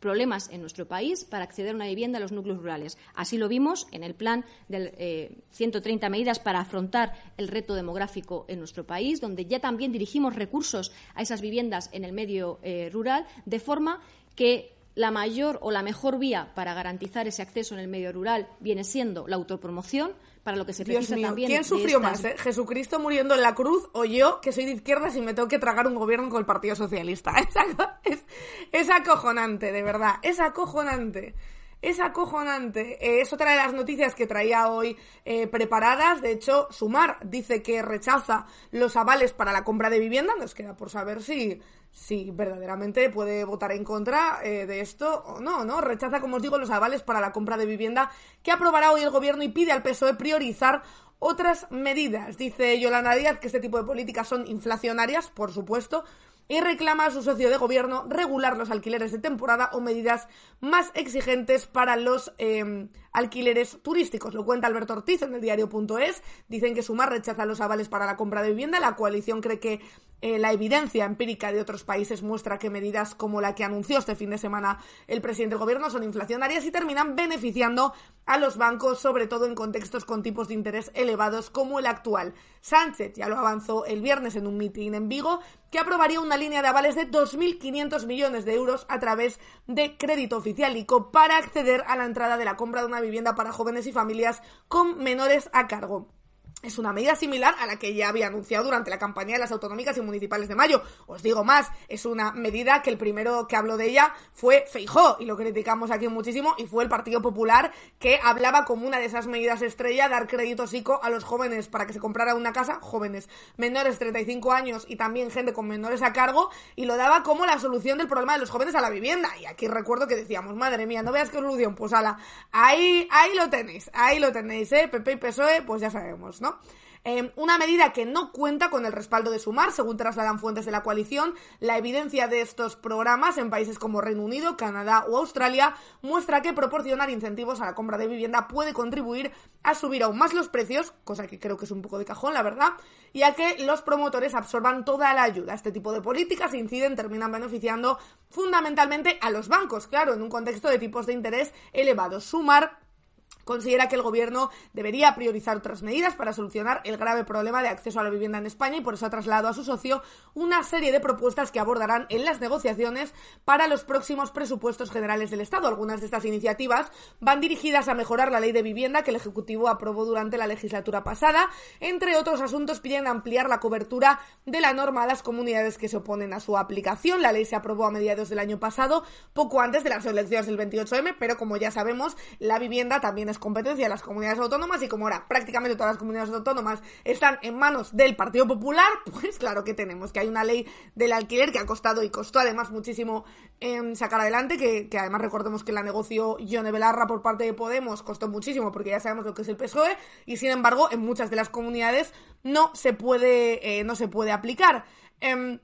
problemas en nuestro país para acceder a una vivienda en los núcleos rurales. Así lo vimos en el plan de 130 medidas para afrontar el reto demográfico en nuestro país, donde ya también dirigimos recursos a esas viviendas en el medio rural, de forma que la mayor o la mejor vía para garantizar ese acceso en el medio rural viene siendo la autopromoción, para lo que se precisa también. ¿Quién sufrió más, eh? ¿Jesucristo muriendo en la cruz o yo, que soy de izquierdas y me tengo que tragar un gobierno con el Partido Socialista? Es, es acojonante, de verdad, es acojonante. Es acojonante. Eh, es otra de las noticias que traía hoy eh, preparadas. De hecho, Sumar dice que rechaza los avales para la compra de vivienda. Nos queda por saber si, si verdaderamente puede votar en contra eh, de esto o no, ¿no? Rechaza, como os digo, los avales para la compra de vivienda que aprobará hoy el gobierno y pide al PSOE priorizar otras medidas. Dice Yolanda Díaz que este tipo de políticas son inflacionarias, por supuesto, y reclama a su socio de gobierno regular los alquileres de temporada o medidas más exigentes para los eh, alquileres turísticos. Lo cuenta Alberto Ortiz en el diario.es. Dicen que Sumar rechaza los avales para la compra de vivienda. La coalición cree que eh, la evidencia empírica de otros países muestra que medidas como la que anunció este fin de semana el presidente del gobierno son inflacionarias y terminan beneficiando a los bancos, sobre todo en contextos con tipos de interés elevados como el actual. Sánchez ya lo avanzó el viernes en un mitin en Vigo, que aprobaría una línea de avales de 2.500 millones de euros a través de crédito oficial ICO para acceder a la entrada de la compra de una vivienda para jóvenes y familias con menores a cargo. Es una medida similar a la que ya había anunciado durante la campaña de las autonómicas y municipales de mayo. Os digo más, es una medida que el primero que habló de ella fue Feijó, y lo criticamos aquí muchísimo, y fue el Partido Popular que hablaba como una de esas medidas estrella dar crédito psico a los jóvenes para que se comprara una casa, jóvenes menores de 35 años y también gente con menores a cargo, y lo daba como la solución del problema de los jóvenes a la vivienda. Y aquí recuerdo que decíamos, madre mía, no veas qué solución, pues ala, ahí, ahí lo tenéis, ahí lo tenéis, eh, PP y PSOE, pues ya sabemos, ¿no? Em, una medida que no cuenta con el respaldo de Sumar, según trasladan fuentes de la coalición. La evidencia de estos programas en países como Reino Unido, Canadá o Australia muestra que proporcionar incentivos a la compra de vivienda puede contribuir a subir aún más los precios, cosa que creo que es un poco de cajón, la verdad, y a que los promotores absorban toda la ayuda. Este tipo de políticas inciden, terminan beneficiando fundamentalmente a los bancos, claro, en un contexto de tipos de interés elevados. Sumar considera que el gobierno debería priorizar otras medidas para solucionar el grave problema de acceso a la vivienda en España y por eso ha trasladado a su socio una serie de propuestas que abordarán en las negociaciones para los próximos presupuestos generales del Estado. Algunas de estas iniciativas van dirigidas a mejorar la ley de vivienda que el Ejecutivo aprobó durante la legislatura pasada. Entre otros asuntos piden ampliar la cobertura de la norma a las comunidades que se oponen a su aplicación. La ley se aprobó a mediados del año pasado, poco antes de las elecciones del 28M, pero como ya sabemos, la vivienda también competencia de las comunidades autónomas y como ahora prácticamente todas las comunidades autónomas están en manos del Partido Popular, pues claro que tenemos que hay una ley del alquiler que ha costado y costó además muchísimo em, sacar adelante, que, además recordemos que la negoció Yone Belarra por parte de Podemos, costó muchísimo porque ya sabemos lo que es el PSOE y sin embargo en muchas de las comunidades no se puede, eh, no se puede aplicar. Em,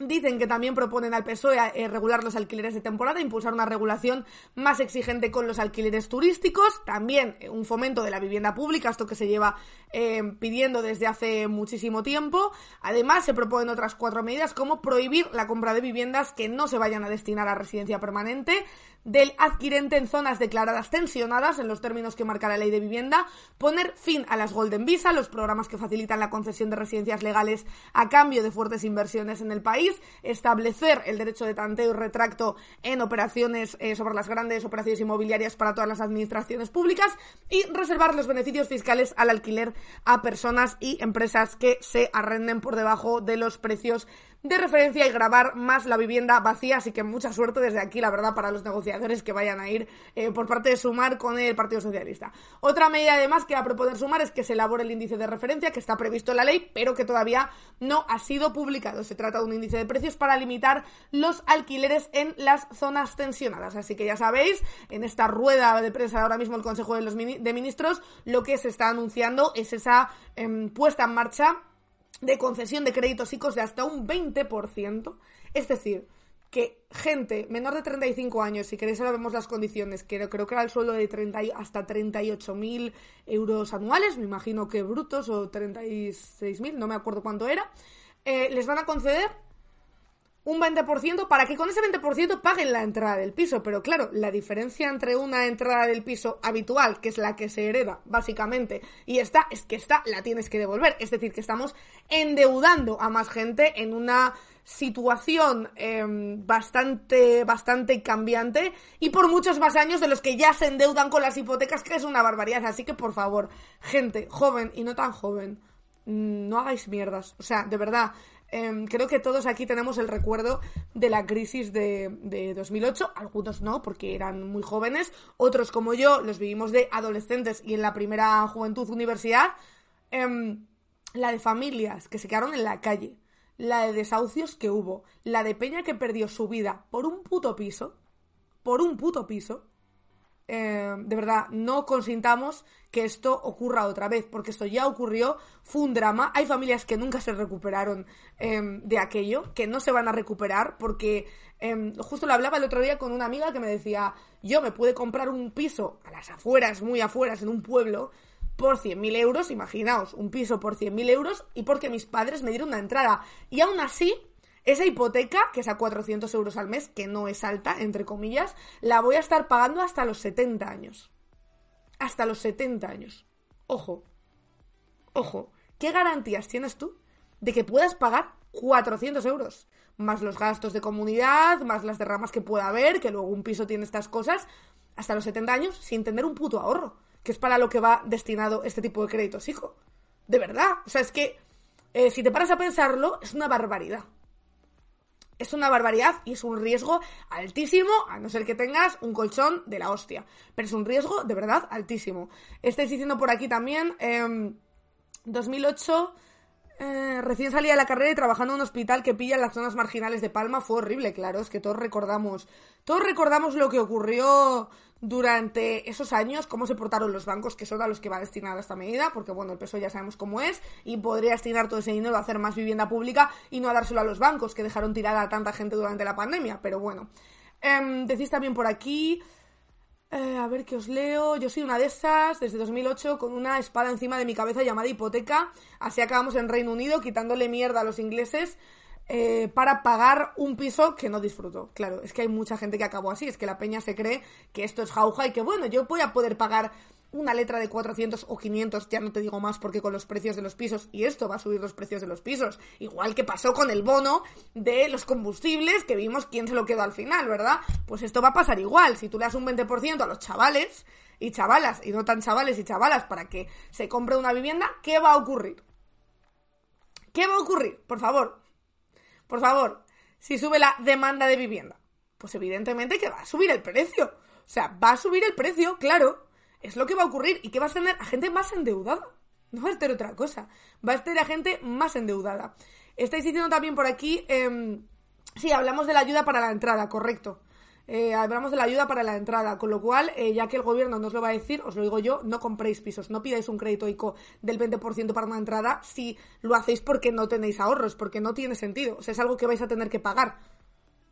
Dicen que también proponen al PSOE eh, regular los alquileres de temporada, impulsar una regulación más exigente con los alquileres turísticos, también eh, un fomento de la vivienda pública, esto que se lleva eh, pidiendo desde hace muchísimo tiempo. Además, se proponen otras cuatro medidas como prohibir la compra de viviendas que no se vayan a destinar a residencia permanente, del adquirente en zonas declaradas tensionadas, en los términos que marca la ley de vivienda, poner fin a las Golden Visa, los programas que facilitan la concesión de residencias legales a cambio de fuertes inversiones en el país, establecer el derecho de tanteo y retracto en operaciones eh, sobre las grandes operaciones inmobiliarias para todas las administraciones públicas y reservar los beneficios fiscales al alquiler a personas y empresas que se arrenden por debajo de los precios de referencia y grabar más la vivienda vacía, así que mucha suerte desde aquí, la verdad, para los negociadores que vayan a ir eh, por parte de Sumar con el Partido Socialista. Otra medida además que va a proponer Sumar es que se elabore el índice de referencia que está previsto en la ley, pero que todavía no ha sido publicado. Se trata de un índice de precios para limitar los alquileres en las zonas tensionadas. Así que ya sabéis, en esta rueda de prensa ahora mismo el Consejo de los Ministros, lo que se está anunciando es esa em, puesta en marcha de concesión de créditos ICOs de hasta un 20%. Es decir, que gente menor de 35 años, si queréis ahora vemos las condiciones, que creo que era el sueldo de 30, hasta 38.000 euros anuales, me imagino que brutos, o 36.000, no me acuerdo cuánto era, eh, les van a conceder un 20% para que con ese 20% paguen la entrada del piso. Pero claro, la diferencia entre una entrada del piso habitual, que es la que se hereda, básicamente, y esta, es que esta la tienes que devolver. Es decir, que estamos endeudando a más gente en una situación em, bastante, bastante cambiante y por muchos más años de los que ya se endeudan con las hipotecas, que es una barbaridad. Así que, por favor, gente joven y no tan joven, mm, no hagáis mierdas. O sea, de verdad, Em, creo que todos aquí tenemos el recuerdo de la crisis de, de, 2008, algunos no, porque eran muy jóvenes, otros como yo los vivimos de adolescentes y en la primera juventud universidad, em, la de familias que se quedaron en la calle, la de desahucios que hubo, la de Peña que perdió su vida por un puto piso, por un puto piso, eh, de verdad, no consintamos que esto ocurra otra vez, porque esto ya ocurrió, fue un drama, hay familias que nunca se recuperaron em, de aquello, que no se van a recuperar, porque em, justo lo hablaba el otro día con una amiga que me decía, yo me pude comprar un piso a las afueras, muy afueras, en un pueblo, por 100.000 euros, imaginaos, un piso por 100.000 euros, y porque mis padres me dieron una entrada, y aún así esa hipoteca, que es a 400 euros al mes, que no es alta, entre comillas, la voy a estar pagando hasta los 70 años. Hasta los 70 años. Ojo. Ojo. ¿Qué garantías tienes tú de que puedas pagar 400 euros? Más los gastos de comunidad, más las derramas que pueda haber, que luego un piso tiene estas cosas, hasta los 70 años sin tener un puto ahorro, que es para lo que va destinado este tipo de créditos, hijo. De verdad. O sea, es que eh, si te paras a pensarlo, es una barbaridad es una barbaridad y es un riesgo altísimo, a no ser que tengas un colchón de la hostia. Pero es un riesgo de verdad altísimo. Estáis diciendo por aquí también, 2008, em, eh, recién salía de la carrera y trabajando en un hospital que pilla en las zonas marginales de Palma, fue horrible, claro, es que todos recordamos, todos recordamos lo que ocurrió durante esos años cómo se portaron los bancos, que son a los que va destinada esta medida, porque bueno, el peso ya sabemos cómo es, y podría destinar todo ese dinero a hacer más vivienda pública y no a dárselo a los bancos, que dejaron tirada a tanta gente durante la pandemia, pero bueno. Em, decís también por aquí... Eh, a ver qué os leo. Yo soy una de esas desde 2008 con una espada encima de mi cabeza llamada hipoteca. Así acabamos en Reino Unido quitándole mierda a los ingleses eh, para pagar un piso que no disfruto. Claro, es que hay mucha gente que acabó así, es que la peña se cree que esto es jauja y que bueno, yo voy a poder pagar una letra de 400 o 500, ya no te digo más porque con los precios de los pisos, y esto va a subir los precios de los pisos, igual que pasó con el bono de los combustibles, que vimos quién se lo quedó al final, ¿verdad? Pues esto va a pasar igual, si tú le das un 20% a los chavales y chavalas, y no tan chavales y chavalas, para que se compre una vivienda, ¿qué va a ocurrir? ¿Qué va a ocurrir? Por favor, por favor, si sube la demanda de vivienda, pues evidentemente que va a subir el precio. O sea, va a subir el precio, claro. Es lo que va a ocurrir. ¿Y que va a tener a gente más endeudada? No va a ser otra cosa. Va a tener a gente más endeudada. Estáis diciendo también por aquí. Eh, sí, hablamos de la ayuda para la entrada, correcto. Eh, hablamos de la ayuda para la entrada, con lo cual, eh, ya que el gobierno nos lo va a decir, os lo digo yo, no compréis pisos, no pidáis un crédito ICO del 20% para una entrada si lo hacéis porque no tenéis ahorros, porque no tiene sentido. O sea, es algo que vais a tener que pagar.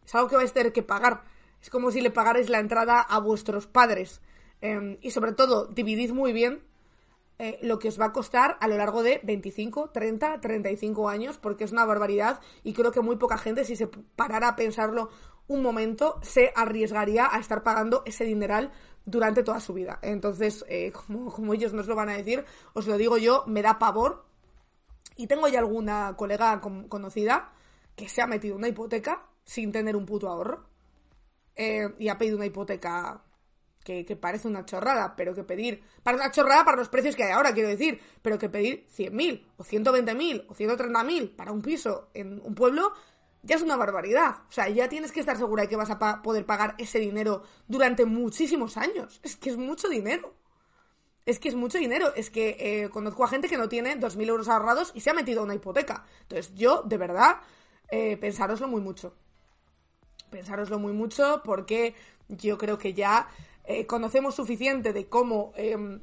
Es algo que vais a tener que pagar. Es como si le pagarais la entrada a vuestros padres. Em, y sobre todo, dividid muy bien eh, lo que os va a costar a lo largo de 25, 30, 35 años, porque es una barbaridad y creo que muy poca gente, si se parara a pensarlo un momento, se arriesgaría a estar pagando ese dineral durante toda su vida. Entonces, eh, como, como ellos nos lo van a decir, os lo digo yo, me da pavor. Y tengo ya alguna colega conocida que se ha metido una hipoteca sin tener un puto ahorro. Eh, y ha pedido una hipoteca que, parece una chorrada, pero que pedir, para una chorrada para los precios que hay ahora, quiero decir, pero que pedir 100.000 o 120.000 o 130.000 para un piso en un pueblo ya es una barbaridad. O sea, ya tienes que estar segura de que vas a poder pagar ese dinero durante muchísimos años. Es que es mucho dinero. Es que es mucho dinero. Es que eh, conozco a gente que no tiene 2.000 euros ahorrados y se ha metido a una hipoteca. Entonces, yo, de verdad, eh, pensároslo muy mucho. Pensároslo muy mucho porque yo creo que ya eh, conocemos suficiente de cómo em,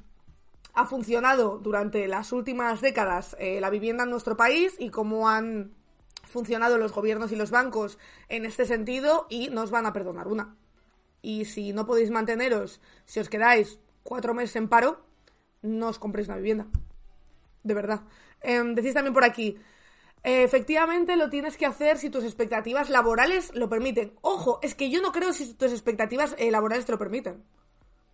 ha funcionado durante las últimas décadas eh, la vivienda en nuestro país y cómo han funcionado los gobiernos y los bancos en este sentido y nos van a perdonar una. Y si no podéis manteneros, si os quedáis cuatro meses en paro, no os compréis una vivienda. De verdad. Em, decís también por aquí, efectivamente lo tienes que hacer si tus expectativas laborales lo permiten. Ojo, es que yo no creo si tus expectativas eh, laborales te lo permiten.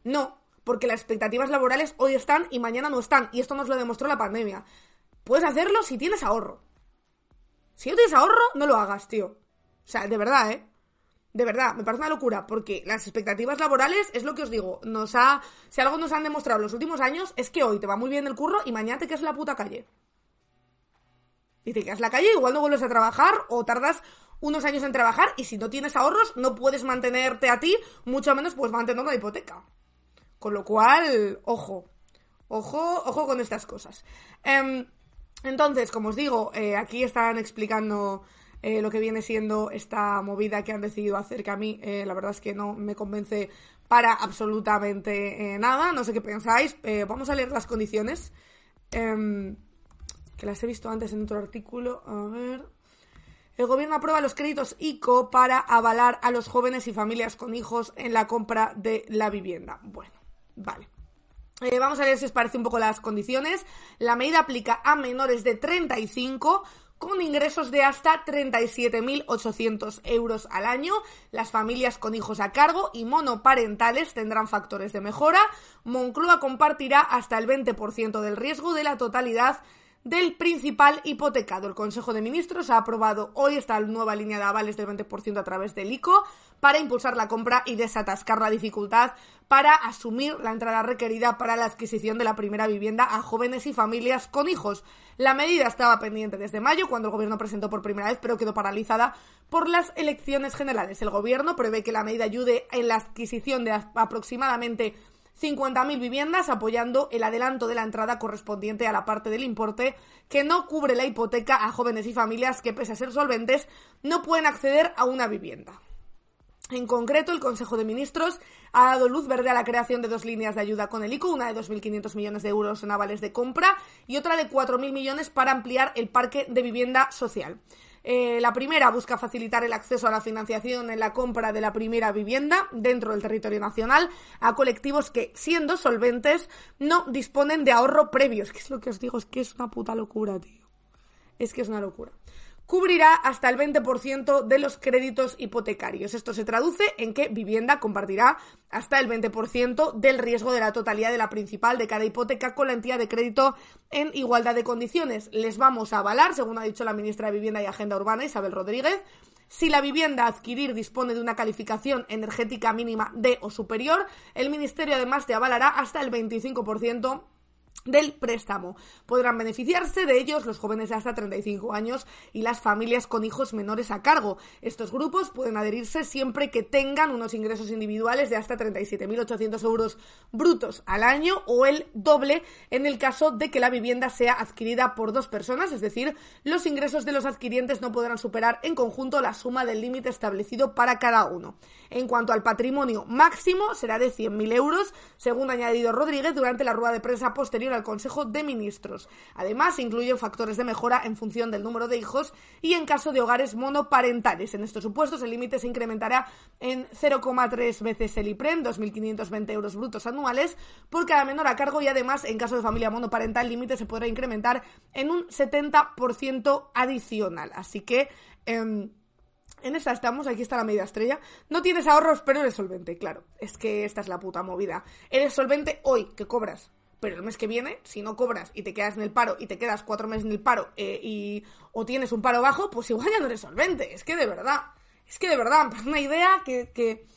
No, porque las expectativas laborales hoy están y mañana no están, y esto nos lo demostró la pandemia. Puedes hacerlo si tienes ahorro. Si no tienes ahorro, no lo hagas, tío. O sea, de verdad, ¿eh? De verdad, me parece una locura, porque las expectativas laborales es lo que os digo, nos ha, si algo nos han demostrado los últimos años es que hoy te va muy bien el curro y mañana te quedas en la puta calle. Y te quedas en la calle, igual no vuelves a trabajar o tardas unos años en trabajar y si no tienes ahorros no puedes mantenerte a ti, mucho menos puedes mantener una hipoteca. Con lo cual, ojo, ojo, ojo con estas cosas. Em, entonces, como os digo, eh, aquí están explicando eh, lo que viene siendo esta movida que han decidido hacer, que a mí eh, la verdad es que no me convence para absolutamente nada, no sé qué pensáis. vamos a leer las condiciones, em, que las he visto antes en otro artículo. A ver. El gobierno aprueba los créditos ICO para avalar a los jóvenes y familias con hijos en la compra de la vivienda. Bueno, vale. Eh, vamos a ver si os parece un poco las condiciones. La medida aplica a menores de 35 con ingresos de hasta 37.800 euros al año. Las familias con hijos a cargo y monoparentales tendrán factores de mejora. Moncloa compartirá hasta el 20% del riesgo de la totalidad del principal hipotecado. El Consejo de Ministros ha aprobado hoy esta nueva línea de avales del 20% a través del ICO para impulsar la compra y desatascar la dificultad para asumir la entrada requerida para la adquisición de la primera vivienda a jóvenes y familias con hijos. La medida estaba pendiente desde mayo, cuando el gobierno presentó por primera vez, pero quedó paralizada por las elecciones generales. El gobierno prevé que la medida ayude en la adquisición de aproximadamente 50.000 viviendas apoyando el adelanto de la entrada correspondiente a la parte del importe que no cubre la hipoteca a jóvenes y familias que, pese a ser solventes, no pueden acceder a una vivienda. En concreto, el Consejo de Ministros ha dado luz verde a la creación de dos líneas de ayuda con el ICO, una de 2.500 millones de euros en avales de compra y otra de 4.000 millones para ampliar el parque de vivienda social. Eh, la primera busca facilitar el acceso a la financiación en la compra de la primera vivienda dentro del territorio nacional a colectivos que, siendo solventes, no disponen de ahorro previo. Es que es lo que os digo, es que es una puta locura, tío. Es que es una locura cubrirá hasta el 20% de los créditos hipotecarios. Esto se traduce en que Vivienda compartirá hasta el 20% del riesgo de la totalidad de la principal de cada hipoteca con la entidad de crédito en igualdad de condiciones. Les vamos a avalar, según ha dicho la ministra de Vivienda y Agenda Urbana, Isabel Rodríguez, si la vivienda a adquirir dispone de una calificación energética mínima D o superior, el Ministerio además te avalará hasta el 25% del préstamo. Podrán beneficiarse de ellos los jóvenes de hasta 35 años y las familias con hijos menores a cargo. Estos grupos pueden adherirse siempre que tengan unos ingresos individuales de hasta 37.800 euros brutos al año o el doble en el caso de que la vivienda sea adquirida por dos personas, es decir, los ingresos de los adquirientes no podrán superar en conjunto la suma del límite establecido para cada uno. En cuanto al patrimonio máximo, será de 100.000 euros, según ha añadido Rodríguez durante la rueda de prensa posterior al Consejo de Ministros. Además, incluyen factores de mejora en función del número de hijos y en caso de hogares monoparentales. En estos supuestos, el límite se incrementará en 0,3 veces el IPREM, 2.520 euros brutos anuales, por cada menor a cargo y además, en caso de familia monoparental, el límite se podrá incrementar en un 70% adicional. Así que... Em, en esta estamos, aquí está la media estrella. No tienes ahorros, pero eres solvente, claro. Es que esta es la puta movida. Eres solvente hoy, que cobras. Pero el mes que viene, si no cobras y te quedas en el paro y te quedas cuatro meses en el paro eh, y, o tienes un paro bajo, pues igual ya no eres solvente. Es que de verdad, es que de verdad, es una idea que, que,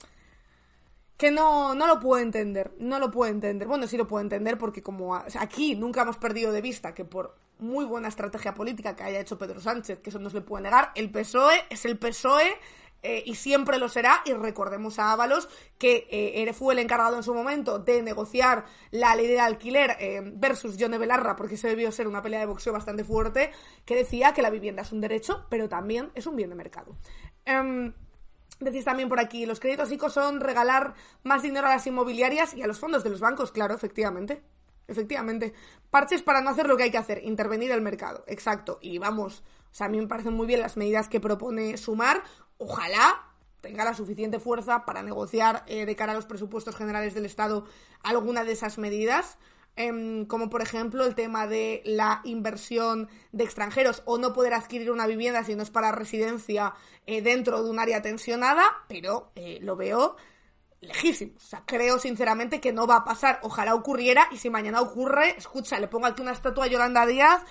que no, no lo puedo entender. No lo puedo entender. Bueno, sí lo puedo entender porque como aquí nunca hemos perdido de vista que por muy buena estrategia política que haya hecho Pedro Sánchez, que eso no se le puede negar, el PSOE es el PSOE eh, y siempre lo será. Y recordemos a Ábalos que eh, fue el encargado en su momento de negociar la ley de alquiler eh, versus Johnny Belarra, porque se debió ser una pelea de boxeo bastante fuerte, que decía que la vivienda es un derecho, pero también es un bien de mercado. Em, decís también por aquí, los créditos ICO son regalar más dinero a las inmobiliarias y a los fondos de los bancos, claro, efectivamente. Efectivamente. Parches para no hacer lo que hay que hacer, intervenir el mercado. Exacto. Y vamos, o sea, a mí me parecen muy bien las medidas que propone Sumar. Ojalá tenga la suficiente fuerza para negociar eh, de cara a los presupuestos generales del Estado alguna de esas medidas. em, como por ejemplo el tema de la inversión de extranjeros o no poder adquirir una vivienda si no es para residencia eh, dentro de un área tensionada, pero eh, lo veo lejísimo. O sea, creo sinceramente que no va a pasar. Ojalá ocurriera y si mañana ocurre, escucha, le pongo aquí una estatua a Yolanda Díaz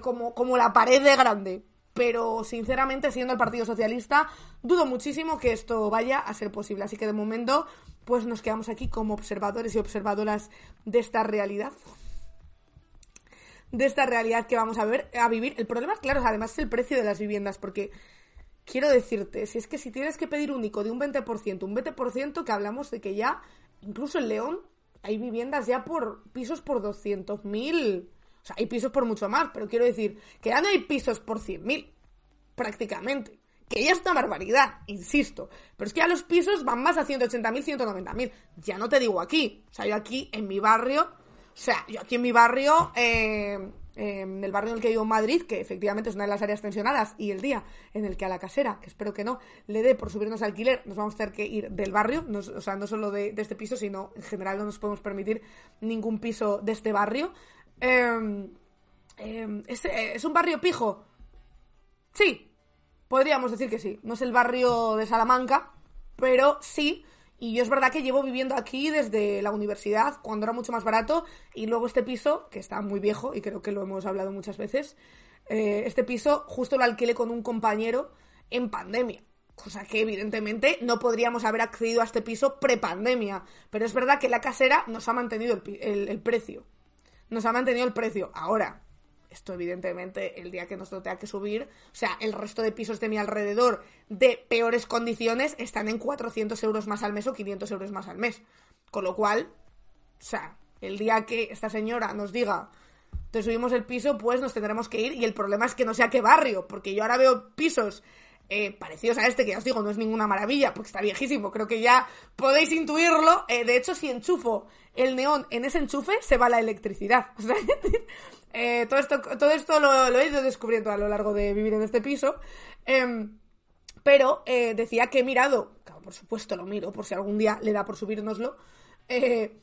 como, como la pared de grande. Pero sinceramente, siendo el Partido Socialista, dudo muchísimo que esto vaya a ser posible. Así que de momento, pues nos quedamos aquí como observadores y observadoras de esta realidad. De esta realidad que vamos a ver, a vivir. El problema, claro, además es el precio de las viviendas, porque quiero decirte, si es que si tienes que pedir un ICO de un 20%, un 20% que hablamos de que ya, incluso en León, hay viviendas ya por pisos por 200.000. O sea, hay pisos por mucho más, pero quiero decir que ya no hay pisos por 100.000, prácticamente. Que ya es una barbaridad, insisto. Pero es que ya los pisos van más a 180.000, 190.000. Ya no te digo aquí. O sea, yo aquí en mi barrio, o sea, yo aquí en mi barrio, eh, en el barrio en el que vivo en Madrid, que efectivamente es una de las áreas tensionadas, y el día en el que a la casera, que espero que no, le dé por subirnos alquiler, nos vamos a tener que ir del barrio, o sea, no solo de, este piso, sino en general no nos podemos permitir ningún piso de este barrio. Em, em, ¿es, un barrio pijo? Sí, podríamos decir que sí. No es el barrio de Salamanca, pero sí y yo es verdad que llevo viviendo aquí desde la universidad, cuando era mucho más barato, y luego este piso, que está muy viejo, y creo que lo hemos hablado muchas veces, eh, este piso justo lo alquilé con un compañero en pandemia. Cosa que evidentemente no podríamos haber accedido a este piso prepandemia. Pero es verdad que la casera nos ha mantenido el precio. Nos ha mantenido el precio. Ahora, esto evidentemente el día que nos lo tenga que subir, o sea, el resto de pisos de mi alrededor de peores condiciones están en 400 euros más al mes o 500 euros más al mes. Con lo cual, o sea, el día que esta señora nos diga, te subimos el piso, pues nos tendremos que ir y el problema es que no sea qué barrio, porque yo ahora veo pisos eh, parecidos a este, que ya os digo, no es ninguna maravilla, porque está viejísimo, creo que ya podéis intuirlo. Eh, de hecho, si enchufo el neón en ese enchufe, se va la electricidad. Eh, todo esto, todo esto lo, he ido descubriendo a lo largo de vivir en este piso. Em, pero decía que he mirado, por supuesto lo miro, por si algún día le da por subírnoslo, que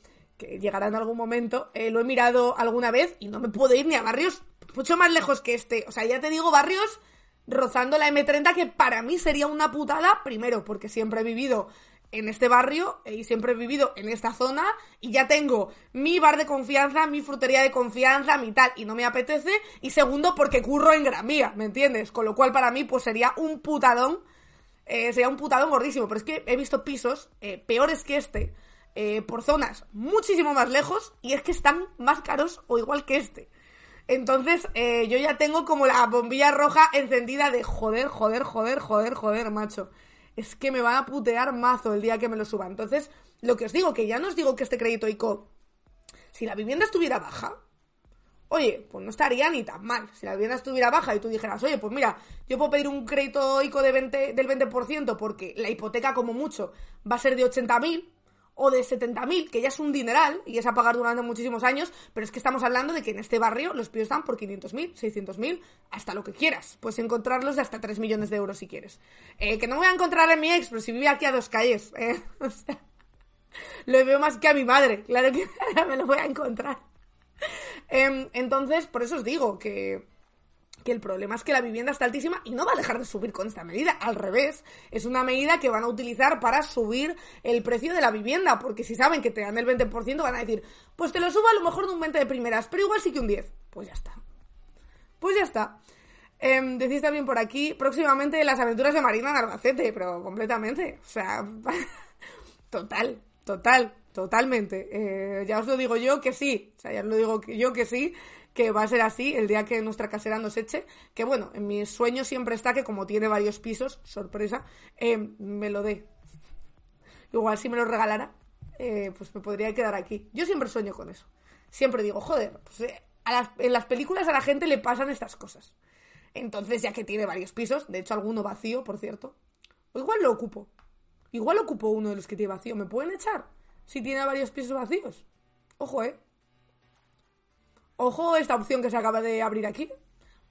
llegará en algún momento, lo he mirado alguna vez y no me puedo ir ni a barrios mucho más lejos que este. O sea, ya te digo, barrios rozando la M30, que para mí sería una putada, primero, porque siempre he vivido en este barrio y siempre he vivido en esta zona y ya tengo mi bar de confianza, mi frutería de confianza, mi tal, y no me apetece, y segundo, porque curro en Gran Vía, ¿me entiendes? Con lo cual para mí pues sería un putadón, eh, sería un putadón gordísimo, pero es que he visto pisos eh, peores que este, eh, por zonas muchísimo más lejos, y es que están más caros o igual que este. Entonces, eh, yo ya tengo como la bombilla roja encendida de joder, joder, joder, joder, joder, macho. Es que me van a putear mazo el día que me lo suba. Entonces, lo que os digo, que ya no os digo que este crédito ICO, si la vivienda estuviera baja, oye, pues no estaría ni tan mal. Si la vivienda estuviera baja y tú dijeras, oye, pues mira, yo puedo pedir un crédito ICO de 20, del 20% porque la hipoteca como mucho va a ser de 80.000, o de 70.000, que ya es un dineral y es a pagar durante muchísimos años, pero es que estamos hablando de que en este barrio los pisos están por 500.000, 600.000, hasta lo que quieras. Puedes encontrarlos de hasta 3 millones de euros si quieres. Eh, que no voy a encontrar a mi ex, pero si vive aquí a dos calles. Eh, lo veo más que a mi madre, claro que me lo voy a encontrar. Em, entonces, por eso os digo que que el problema es que la vivienda está altísima y no va a dejar de subir con esta medida. Al revés, es una medida que van a utilizar para subir el precio de la vivienda, porque si saben que te dan el 20%, van a decir, pues te lo subo a lo mejor de un 20 de primeras, pero igual sí que un 10. Pues ya está. Pues ya está. Eh, decís también por aquí, próximamente las aventuras de Marina en pero completamente. O sea, total, total, totalmente. Eh, ya os lo digo yo que sí. O sea, ya os lo digo yo que sí que va a ser así el día que nuestra casera nos eche. Que bueno, en mis sueños siempre está que como tiene varios pisos, sorpresa, eh, me lo dé. Igual si me lo regalara, eh, pues me podría quedar aquí. Yo siempre sueño con eso. Siempre digo, joder, pues, eh, en las películas a la gente le pasan estas cosas. Entonces, ya que tiene varios pisos, de hecho alguno vacío, por cierto, o igual lo ocupo. Igual ocupo uno de los que tiene vacío. ¿Me pueden echar? Si tiene varios pisos vacíos. Ojo, eh. Ojo esta opción que se acaba de abrir aquí.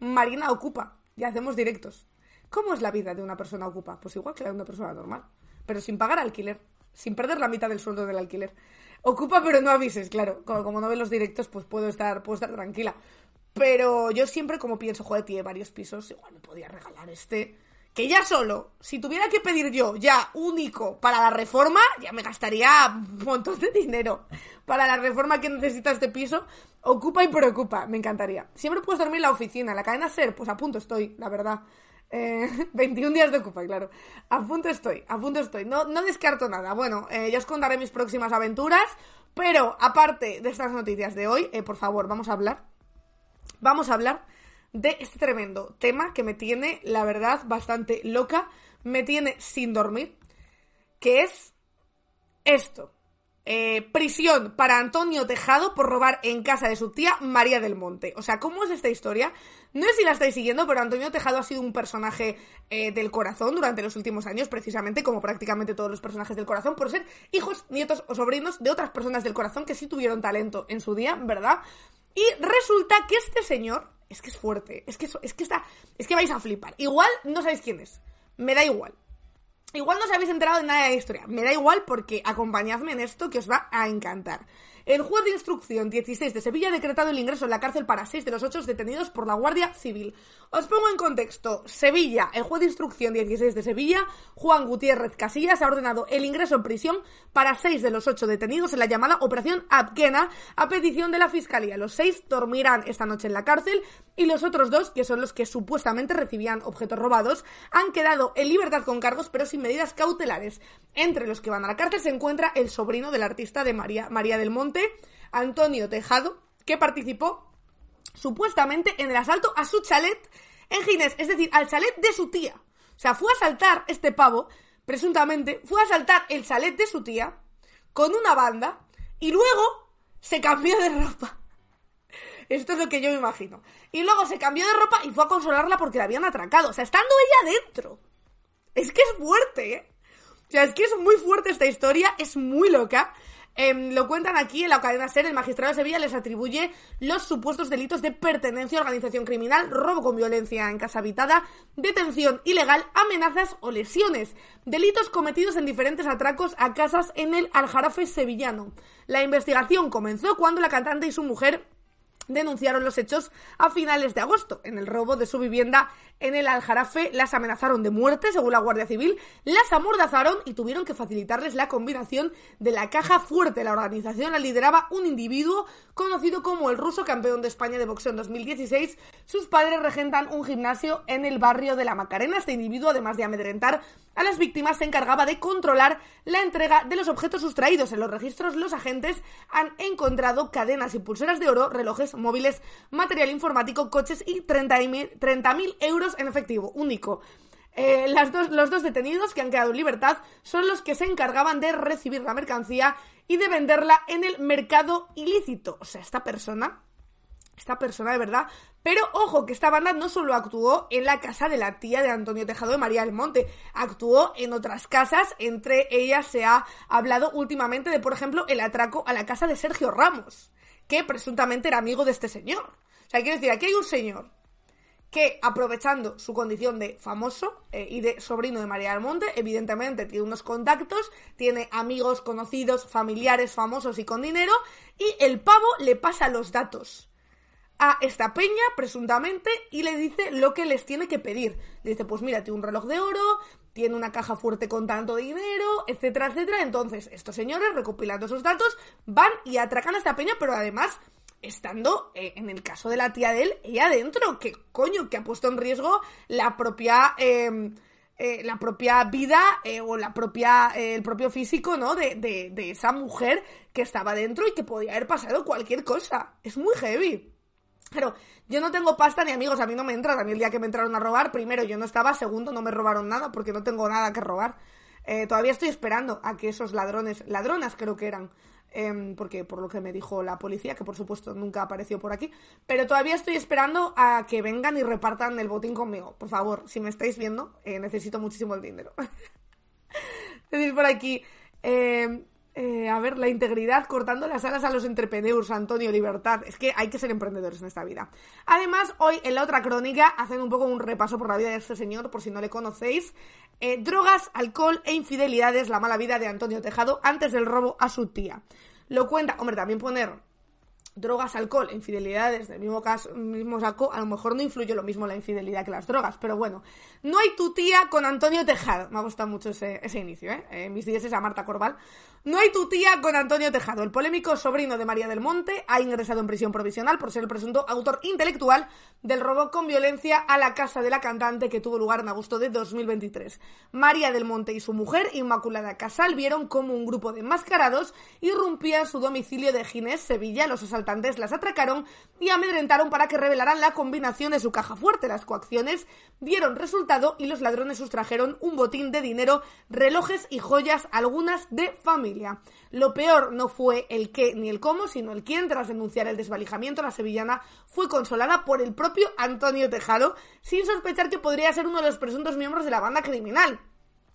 Marina ocupa y hacemos directos. ¿Cómo es la vida de una persona ocupa? Pues igual que la de una persona normal, pero sin pagar alquiler, sin perder la mitad del sueldo del alquiler. Ocupa, pero no avises, claro. Como, no ves los directos, pues puedo estar, puedo estar tranquila. Pero yo siempre como pienso, joder, tiene varios pisos, igual me podía regalar este. Que ya solo, si tuviera que pedir yo ya único para la reforma, ya me gastaría un montón de dinero. Para la reforma que necesita este piso, ocupa y preocupa, me encantaría. Siempre puedes dormir en la oficina, la cadena SER, pues a punto estoy, la verdad. 21 eh, días de Ocupa, claro. A punto estoy, a punto estoy. No, no descarto nada. Bueno, eh, ya os contaré mis próximas aventuras. Pero aparte de estas noticias de hoy, eh, por favor, vamos a hablar. Vamos a hablar de este tremendo tema que me tiene, la verdad, bastante loca. Me tiene sin dormir. Que es esto. Eh, prisión para Antonio Tejado por robar en casa de su tía María del Monte. O sea, ¿cómo es esta historia? No sé si la estáis siguiendo, pero Antonio Tejado ha sido un personaje eh, del corazón durante los últimos años, precisamente como prácticamente todos los personajes del corazón, por ser hijos, nietos o sobrinos de otras personas del corazón que sí tuvieron talento en su día, ¿verdad? Y resulta que este señor, es que es fuerte, es que, es que está, es que vais a flipar. Igual no sabéis quién es, me da igual. Igual no os habéis enterado de nada de la historia. Me da igual porque acompañadme en esto que os va a encantar. El juez de instrucción 16 de Sevilla ha decretado el ingreso en la cárcel para seis de los ocho detenidos por la Guardia Civil. Os pongo en contexto. Sevilla, el juez de instrucción 16 de Sevilla, Juan Gutiérrez Casillas, ha ordenado el ingreso en prisión para seis de los ocho detenidos en la llamada Operación Abquena a petición de la Fiscalía. Los seis dormirán esta noche en la cárcel y los otros dos, que son los que supuestamente recibían objetos robados, han quedado en libertad con cargos pero sin medidas cautelares. Entre los que van a la cárcel se encuentra el sobrino del artista de María, María del Monte, Antonio Tejado, que participó supuestamente en el asalto a su chalet en Ginés, es decir, al chalet de su tía. O sea, fue a asaltar este pavo, presuntamente, fue a asaltar el chalet de su tía con una banda y luego se cambió de ropa. Esto es lo que yo me imagino. Y luego se cambió de ropa y fue a consolarla porque la habían atracado. O sea, estando ella dentro. Es que es fuerte, ¿eh? O sea, es que es muy fuerte esta historia, es muy loca. Em, lo cuentan aquí en la cadena SER, el magistrado de Sevilla les atribuye los supuestos delitos de pertenencia a organización criminal, robo con violencia en casa habitada, detención ilegal, amenazas o lesiones. Delitos cometidos en diferentes atracos a casas en el Aljarafe sevillano. La investigación comenzó cuando la cantante y su mujer denunciaron los hechos a finales de agosto. En el robo de su vivienda en el Aljarafe las amenazaron de muerte, según la Guardia Civil, las amordazaron y tuvieron que facilitarles la combinación de la caja fuerte. La organización la lideraba un individuo conocido como el ruso campeón de España de boxeo en 2016. Sus padres regentan un gimnasio en el barrio de la Macarena. Este individuo, además de amedrentar a las víctimas, se encargaba de controlar la entrega de los objetos sustraídos. En los registros, los agentes han encontrado cadenas y pulseras de oro, relojes móviles, material informático, coches y 30.000 euros en efectivo, único. Eh, las dos, los dos detenidos que han quedado en libertad son los que se encargaban de recibir la mercancía y de venderla en el mercado ilícito. O sea, esta persona, esta persona de verdad. Pero ojo, que esta banda no solo actuó en la casa de la tía de Antonio Tejado de María del Monte, actuó en otras casas, entre ellas se ha hablado últimamente de, por ejemplo, el atraco a la casa de Sergio Ramos que presuntamente era amigo de este señor. O sea, quiero decir, aquí hay un señor que, aprovechando su condición de famoso eh, y de sobrino de María del Monte, evidentemente tiene unos contactos, tiene amigos, conocidos, familiares, famosos y con dinero, y el pavo le pasa los datos a esta peña, presuntamente, y le dice lo que les tiene que pedir. Le dice, pues mira, tiene un reloj de oro, tiene una caja fuerte con tanto dinero, etcétera, etcétera. Entonces, estos señores, recopilando esos datos, van y atracan a esta peña, pero además estando, eh, en el caso de la tía de él, ella adentro, que coño, que ha puesto en riesgo la propia... Em, eh, la propia vida eh, o la propia el propio físico no de, de, esa mujer que estaba dentro y que podía haber pasado cualquier cosa es muy heavy pero yo no tengo pasta ni amigos, a mí no me entra. A mí el día que me entraron a robar, primero yo no estaba, segundo no me robaron nada porque no tengo nada que robar. Eh, todavía estoy esperando a que esos ladrones, ladronas creo que eran, em, porque por lo que me dijo la policía, que por supuesto nunca apareció por aquí, pero todavía estoy esperando a que vengan y repartan el botín conmigo. Por favor, si me estáis viendo, eh, necesito muchísimo el dinero. Decís por aquí, eh, eh, a ver, la integridad cortando las alas a los entrepreneurs, Antonio, libertad. Es que hay que ser emprendedores en esta vida. Además, hoy en la otra crónica hacen un poco un repaso por la vida de este señor, por si no le conocéis. Eh, drogas, alcohol e infidelidades, la mala vida de Antonio Tejado antes del robo a su tía. lo cuenta. Hombre, también poner drogas, alcohol, infidelidades del mismo caso, mismo saco, a lo mejor no influye lo mismo la infidelidad que las drogas, pero bueno, no hay tu tía con Antonio Tejado, me ha gustado mucho ese, ese inicio, ¿eh? En mis días es a Marta Corval. No hay tu tía con Antonio Tejado. El polémico sobrino de María del Monte ha ingresado en prisión provisional por ser el presunto autor intelectual del robo con violencia a la casa de la cantante que tuvo lugar en agosto de 2023. María del Monte y su mujer, Inmaculada Casal, vieron cómo un grupo de enmascarados irrumpía en su domicilio de Ginés, Sevilla. Los asaltantes las atracaron y amedrentaron para que revelaran la combinación de su caja fuerte. Las coacciones dieron resultado y los ladrones sustrajeron un botín de dinero, relojes y joyas, algunas de familia. Lo peor no fue el qué ni el cómo, sino el quién. Tras denunciar el desvalijamiento, la sevillana fue consolada por el propio Antonio Tejado, sin sospechar que podría ser uno de los presuntos miembros de la banda criminal.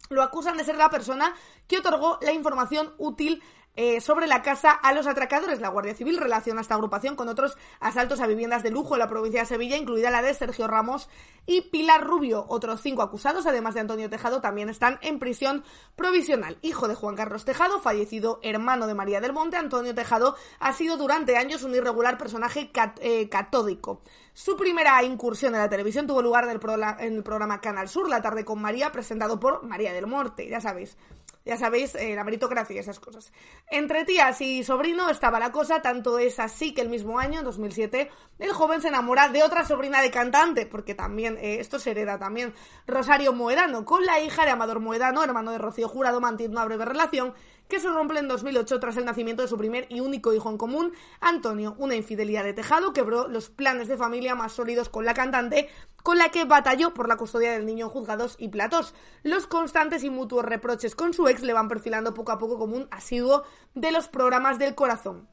Lo acusan de ser la persona que otorgó la información útil eh, sobre la casa a los atracadores. La Guardia Civil relaciona esta agrupación con otros asaltos a viviendas de lujo en la provincia de Sevilla, incluida la de Sergio Ramos y Pilar Rubio. Otros cinco acusados, además de Antonio Tejado, también están en prisión provisional. Hijo de Juan Carlos Tejado, fallecido hermano de María del Monte, Antonio Tejado ha sido durante años un irregular personaje eh, catódico. Su primera incursión en la televisión tuvo lugar en el, programa Canal Sur, La tarde con María, presentado por María del Monte, ya sabéis ya sabéis, eh, la meritocracia y esas cosas. Entre tías y sobrino estaba la cosa, tanto es así que el mismo año, en 2007, el joven se enamora de otra sobrina de cantante, porque también, eh, esto se hereda también, Rosario Moedano, con la hija de Amador Moedano, hermano de Rocío Jurado, mantiene una breve relación que se rompe en 2008 tras el nacimiento de su primer y único hijo en común, Antonio. Una infidelidad de Tejado quebró los planes de familia más sólidos con la cantante, con la que batalló por la custodia del niño en juzgados y platos. Los constantes y mutuos reproches con su ex le van perfilando poco a poco como un asiduo de los programas del corazón.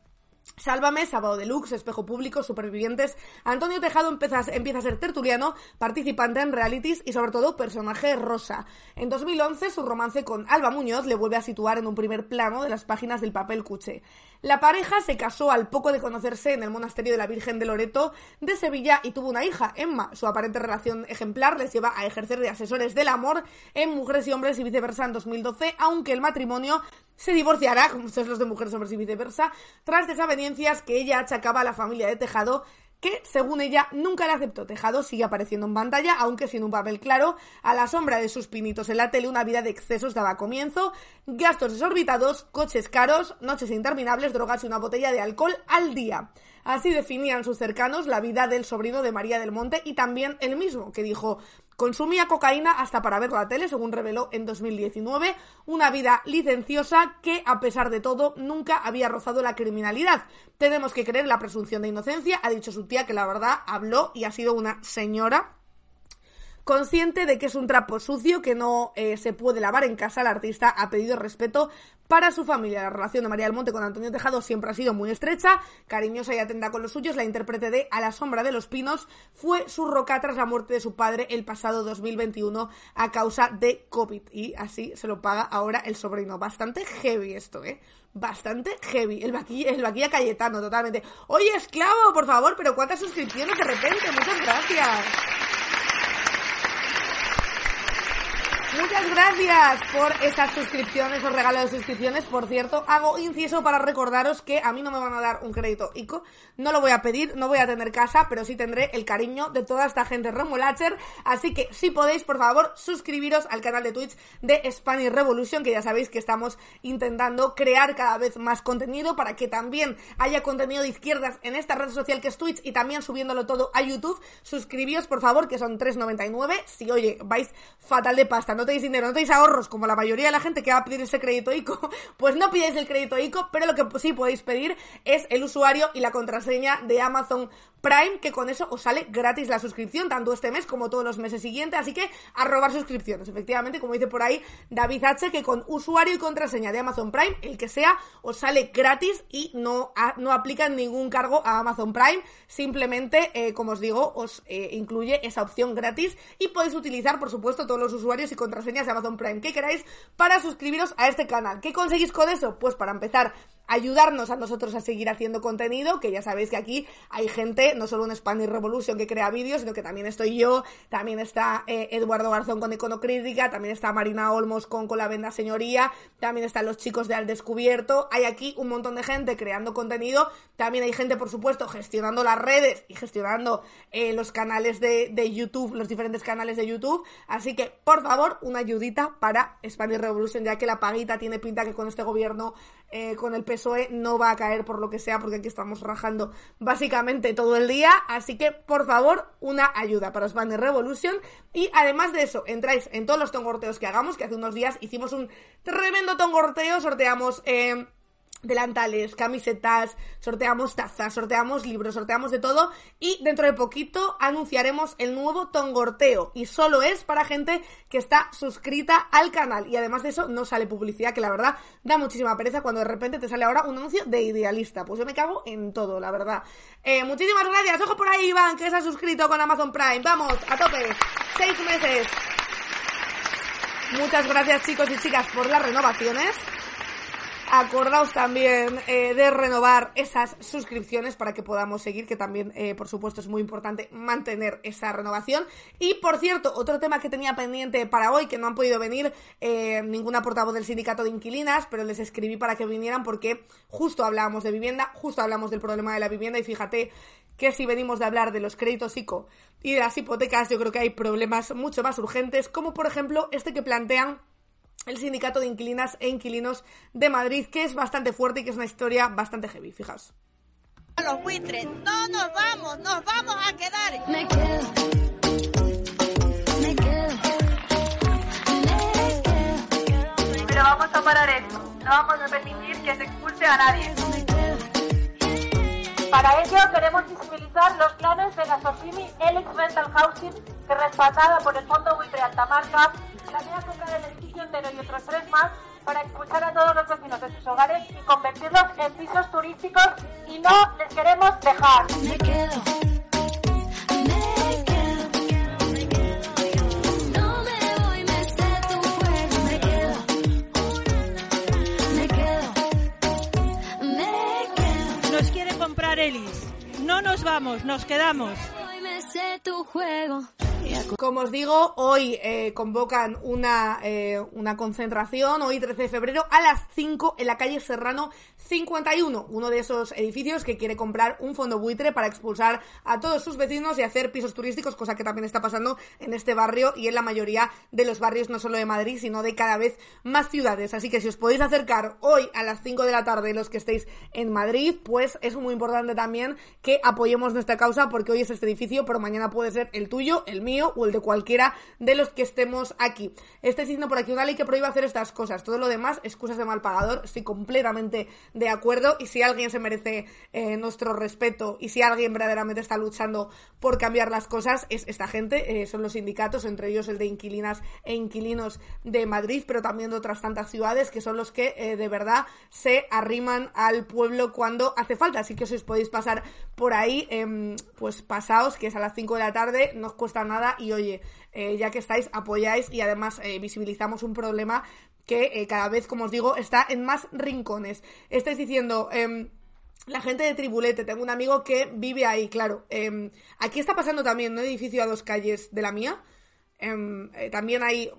Sálvame, Sábado Deluxe, Espejo Público, Supervivientes. Antonio Tejado empieza, empieza, a ser tertuliano, participante en realities y sobre todo personaje rosa. En 2011 su romance con Alba Muñoz le vuelve a situar en un primer plano de las páginas del papel cuche. La pareja se casó al poco de conocerse en el monasterio de la Virgen de Loreto de Sevilla y tuvo una hija, Emma. Su aparente relación ejemplar les lleva a ejercer de asesores del amor en Mujeres y Hombres y viceversa en 2012, aunque el matrimonio se divorciará, como ustedes los de Mujeres, Hombres y viceversa, tras desavenencias que ella achacaba a la familia de Tejado que, según ella, nunca le aceptó. Tejado sigue apareciendo en pantalla, aunque sin un papel claro. A la sombra de sus pinitos en la tele, una vida de excesos daba comienzo. Gastos desorbitados, coches caros, noches interminables, drogas y una botella de alcohol al día. Así definían sus cercanos la vida del sobrino de María del Monte y también el mismo, que dijo Consumía cocaína hasta para ver la tele, según reveló en 2019, una vida licenciosa que, a pesar de todo, nunca había rozado la criminalidad. Tenemos que creer la presunción de inocencia, ha dicho su tía que la verdad habló y ha sido una señora Consciente de que es un trapo sucio que no eh, se puede lavar en casa, el artista ha pedido respeto para su familia. La relación de María del Monte con Antonio Tejado siempre ha sido muy estrecha, cariñosa y atenta con los suyos. La intérprete de A la sombra de los pinos fue su roca tras la muerte de su padre el pasado 2021 a causa de COVID. Y así se lo paga ahora el sobrino. Bastante heavy esto, ¿eh? Bastante heavy. El vaquilla, el vaquilla Cayetano, totalmente. Oye, esclavo, por favor, pero ¿cuántas suscripciones de repente? Muchas gracias. Muchas gracias por esas suscripciones, o regalo de suscripciones. Por cierto, hago inciso para recordaros que a mí no me van a dar un crédito ICO. No lo voy a pedir, no voy a tener casa, pero sí tendré el cariño de toda esta gente remolacher. Así que si podéis, por favor, suscribiros al canal de Twitch de Spanish Revolution, que ya sabéis que estamos intentando crear cada vez más contenido para que también haya contenido de izquierdas en esta red social que es Twitch y también subiéndolo todo a YouTube. Suscribíos, por favor, que son 3.99. Si, oye, vais fatal de pasta, no tenéis dinero, no tenéis ahorros, como la mayoría de la gente que va a pedir ese crédito ICO, pues no pidáis el crédito ICO, pero lo que sí podéis pedir es el usuario y la contraseña de Amazon Prime, que con eso os sale gratis la suscripción, tanto este mes como todos los meses siguientes, así que a robar suscripciones. Efectivamente, como dice por ahí David H, que con usuario y contraseña de Amazon Prime, el que sea, os sale gratis y no, no aplican ningún cargo a Amazon Prime, simplemente, eh, como os digo, os eh, incluye esa opción gratis y podéis utilizar, por supuesto, todos los usuarios y contraseñas de Amazon Prime que queráis para suscribiros a este canal. ¿Qué conseguís con eso? Pues para empezar ayudarnos a nosotros a seguir haciendo contenido, que ya sabéis que aquí hay gente, no solo en Spanish Revolution que crea vídeos, sino que también estoy yo, también está eh, Eduardo Garzón con Iconocrítica, también está Marina Olmos con Con la Venda Señoría, también están los chicos de Al Descubierto, hay aquí un montón de gente creando contenido, también hay gente, por supuesto, gestionando las redes y gestionando eh, los canales de, de YouTube, los diferentes canales de YouTube, así que, por favor, una ayudita para Spanish Revolution, ya que la paguita tiene pinta que con este gobierno, eh, con el PSOE, no va a caer por lo que sea, porque aquí estamos rajando básicamente todo el día. Así que, por favor, una ayuda para Spanish Revolution. Y además de eso, entráis en todos los tongorteos que hagamos, que hace unos días hicimos un tremendo tongorteo, sorteamos... Eh, delantales, camisetas, sorteamos tazas, sorteamos libros, sorteamos de todo y dentro de poquito anunciaremos el nuevo Tongorteo y solo es para gente que está suscrita al canal y además de eso no sale publicidad que la verdad da muchísima pereza cuando de repente te sale ahora un anuncio de idealista, pues yo me cago en todo, la verdad. Eh, muchísimas gracias, ojo por ahí Iván que se ha suscrito con Amazon Prime, vamos, a tope, seis meses. Muchas gracias chicos y chicas por las renovaciones. Acordaos también eh, de renovar esas suscripciones para que podamos seguir, que también, eh, por supuesto, es muy importante mantener esa renovación. Y, por cierto, otro tema que tenía pendiente para hoy, que no han podido venir eh, ninguna portavoz del sindicato de inquilinas, pero les escribí para que vinieran porque justo hablábamos de vivienda, justo hablamos del problema de la vivienda y fíjate que si venimos de hablar de los créditos ICO y de las hipotecas, yo creo que hay problemas mucho más urgentes, como por ejemplo este que plantean el sindicato de inquilinas e inquilinos de Madrid, que es bastante fuerte y que es una historia bastante heavy, fijaos. Los buitres, no nos vamos, nos vamos a quedar. Me quedo. Me quedo. Me quedo. Pero vamos a parar esto. No vamos a permitir que se expulse a nadie. Para ello queremos visibilizar los planes de la SOCIMI Elix Rental Housing, que respaldada por el Fondo Buitre Altamarca, planea comprar el edificio entero y otros tres más para expulsar a todos los vecinos de sus hogares y convertirlos en pisos turísticos y no les queremos dejar. Me quedo. Me quedo. No me voy, me sé tu juego. Me quedo. Me quedo. Me quedo. Nos quiere comprar Elis. No nos vamos, nos quedamos. Hoy me sé tu juego. Como os digo, hoy eh, convocan una, eh, una concentración, hoy 13 de febrero, a las 5 en la calle Serrano 51, uno de esos edificios que quiere comprar un fondo buitre para expulsar a todos sus vecinos y hacer pisos turísticos, cosa que también está pasando en este barrio y en la mayoría de los barrios, no solo de Madrid, sino de cada vez más ciudades. Así que si os podéis acercar hoy a las 5 de la tarde, los que estéis en Madrid, pues es muy importante también que apoyemos nuestra causa, porque hoy es este edificio, pero mañana puede ser el tuyo, el mío o el de cualquiera de los que estemos aquí. Estoy diciendo por aquí una ley que prohíbe hacer estas cosas. Todo lo demás, excusas de mal pagador, estoy completamente de acuerdo. Y si alguien se merece eh, nuestro respeto y si alguien verdaderamente está luchando por cambiar las cosas, es esta gente, eh, son los sindicatos, entre ellos el de inquilinas e inquilinos de Madrid, pero también de otras tantas ciudades, que son los que eh, de verdad se arriman al pueblo cuando hace falta. Así que si os podéis pasar por ahí, em, pues pasaos, que es a las 5 de la tarde, no os cuesta nada y oye, eh, ya que estáis, apoyáis y además eh, visibilizamos un problema que eh, cada vez, como os digo, está en más rincones. Estáis diciendo... Em, la gente de Tribulete, tengo un amigo que vive ahí, claro. Em, aquí está pasando también un edificio a dos calles de la mía. Em, también hay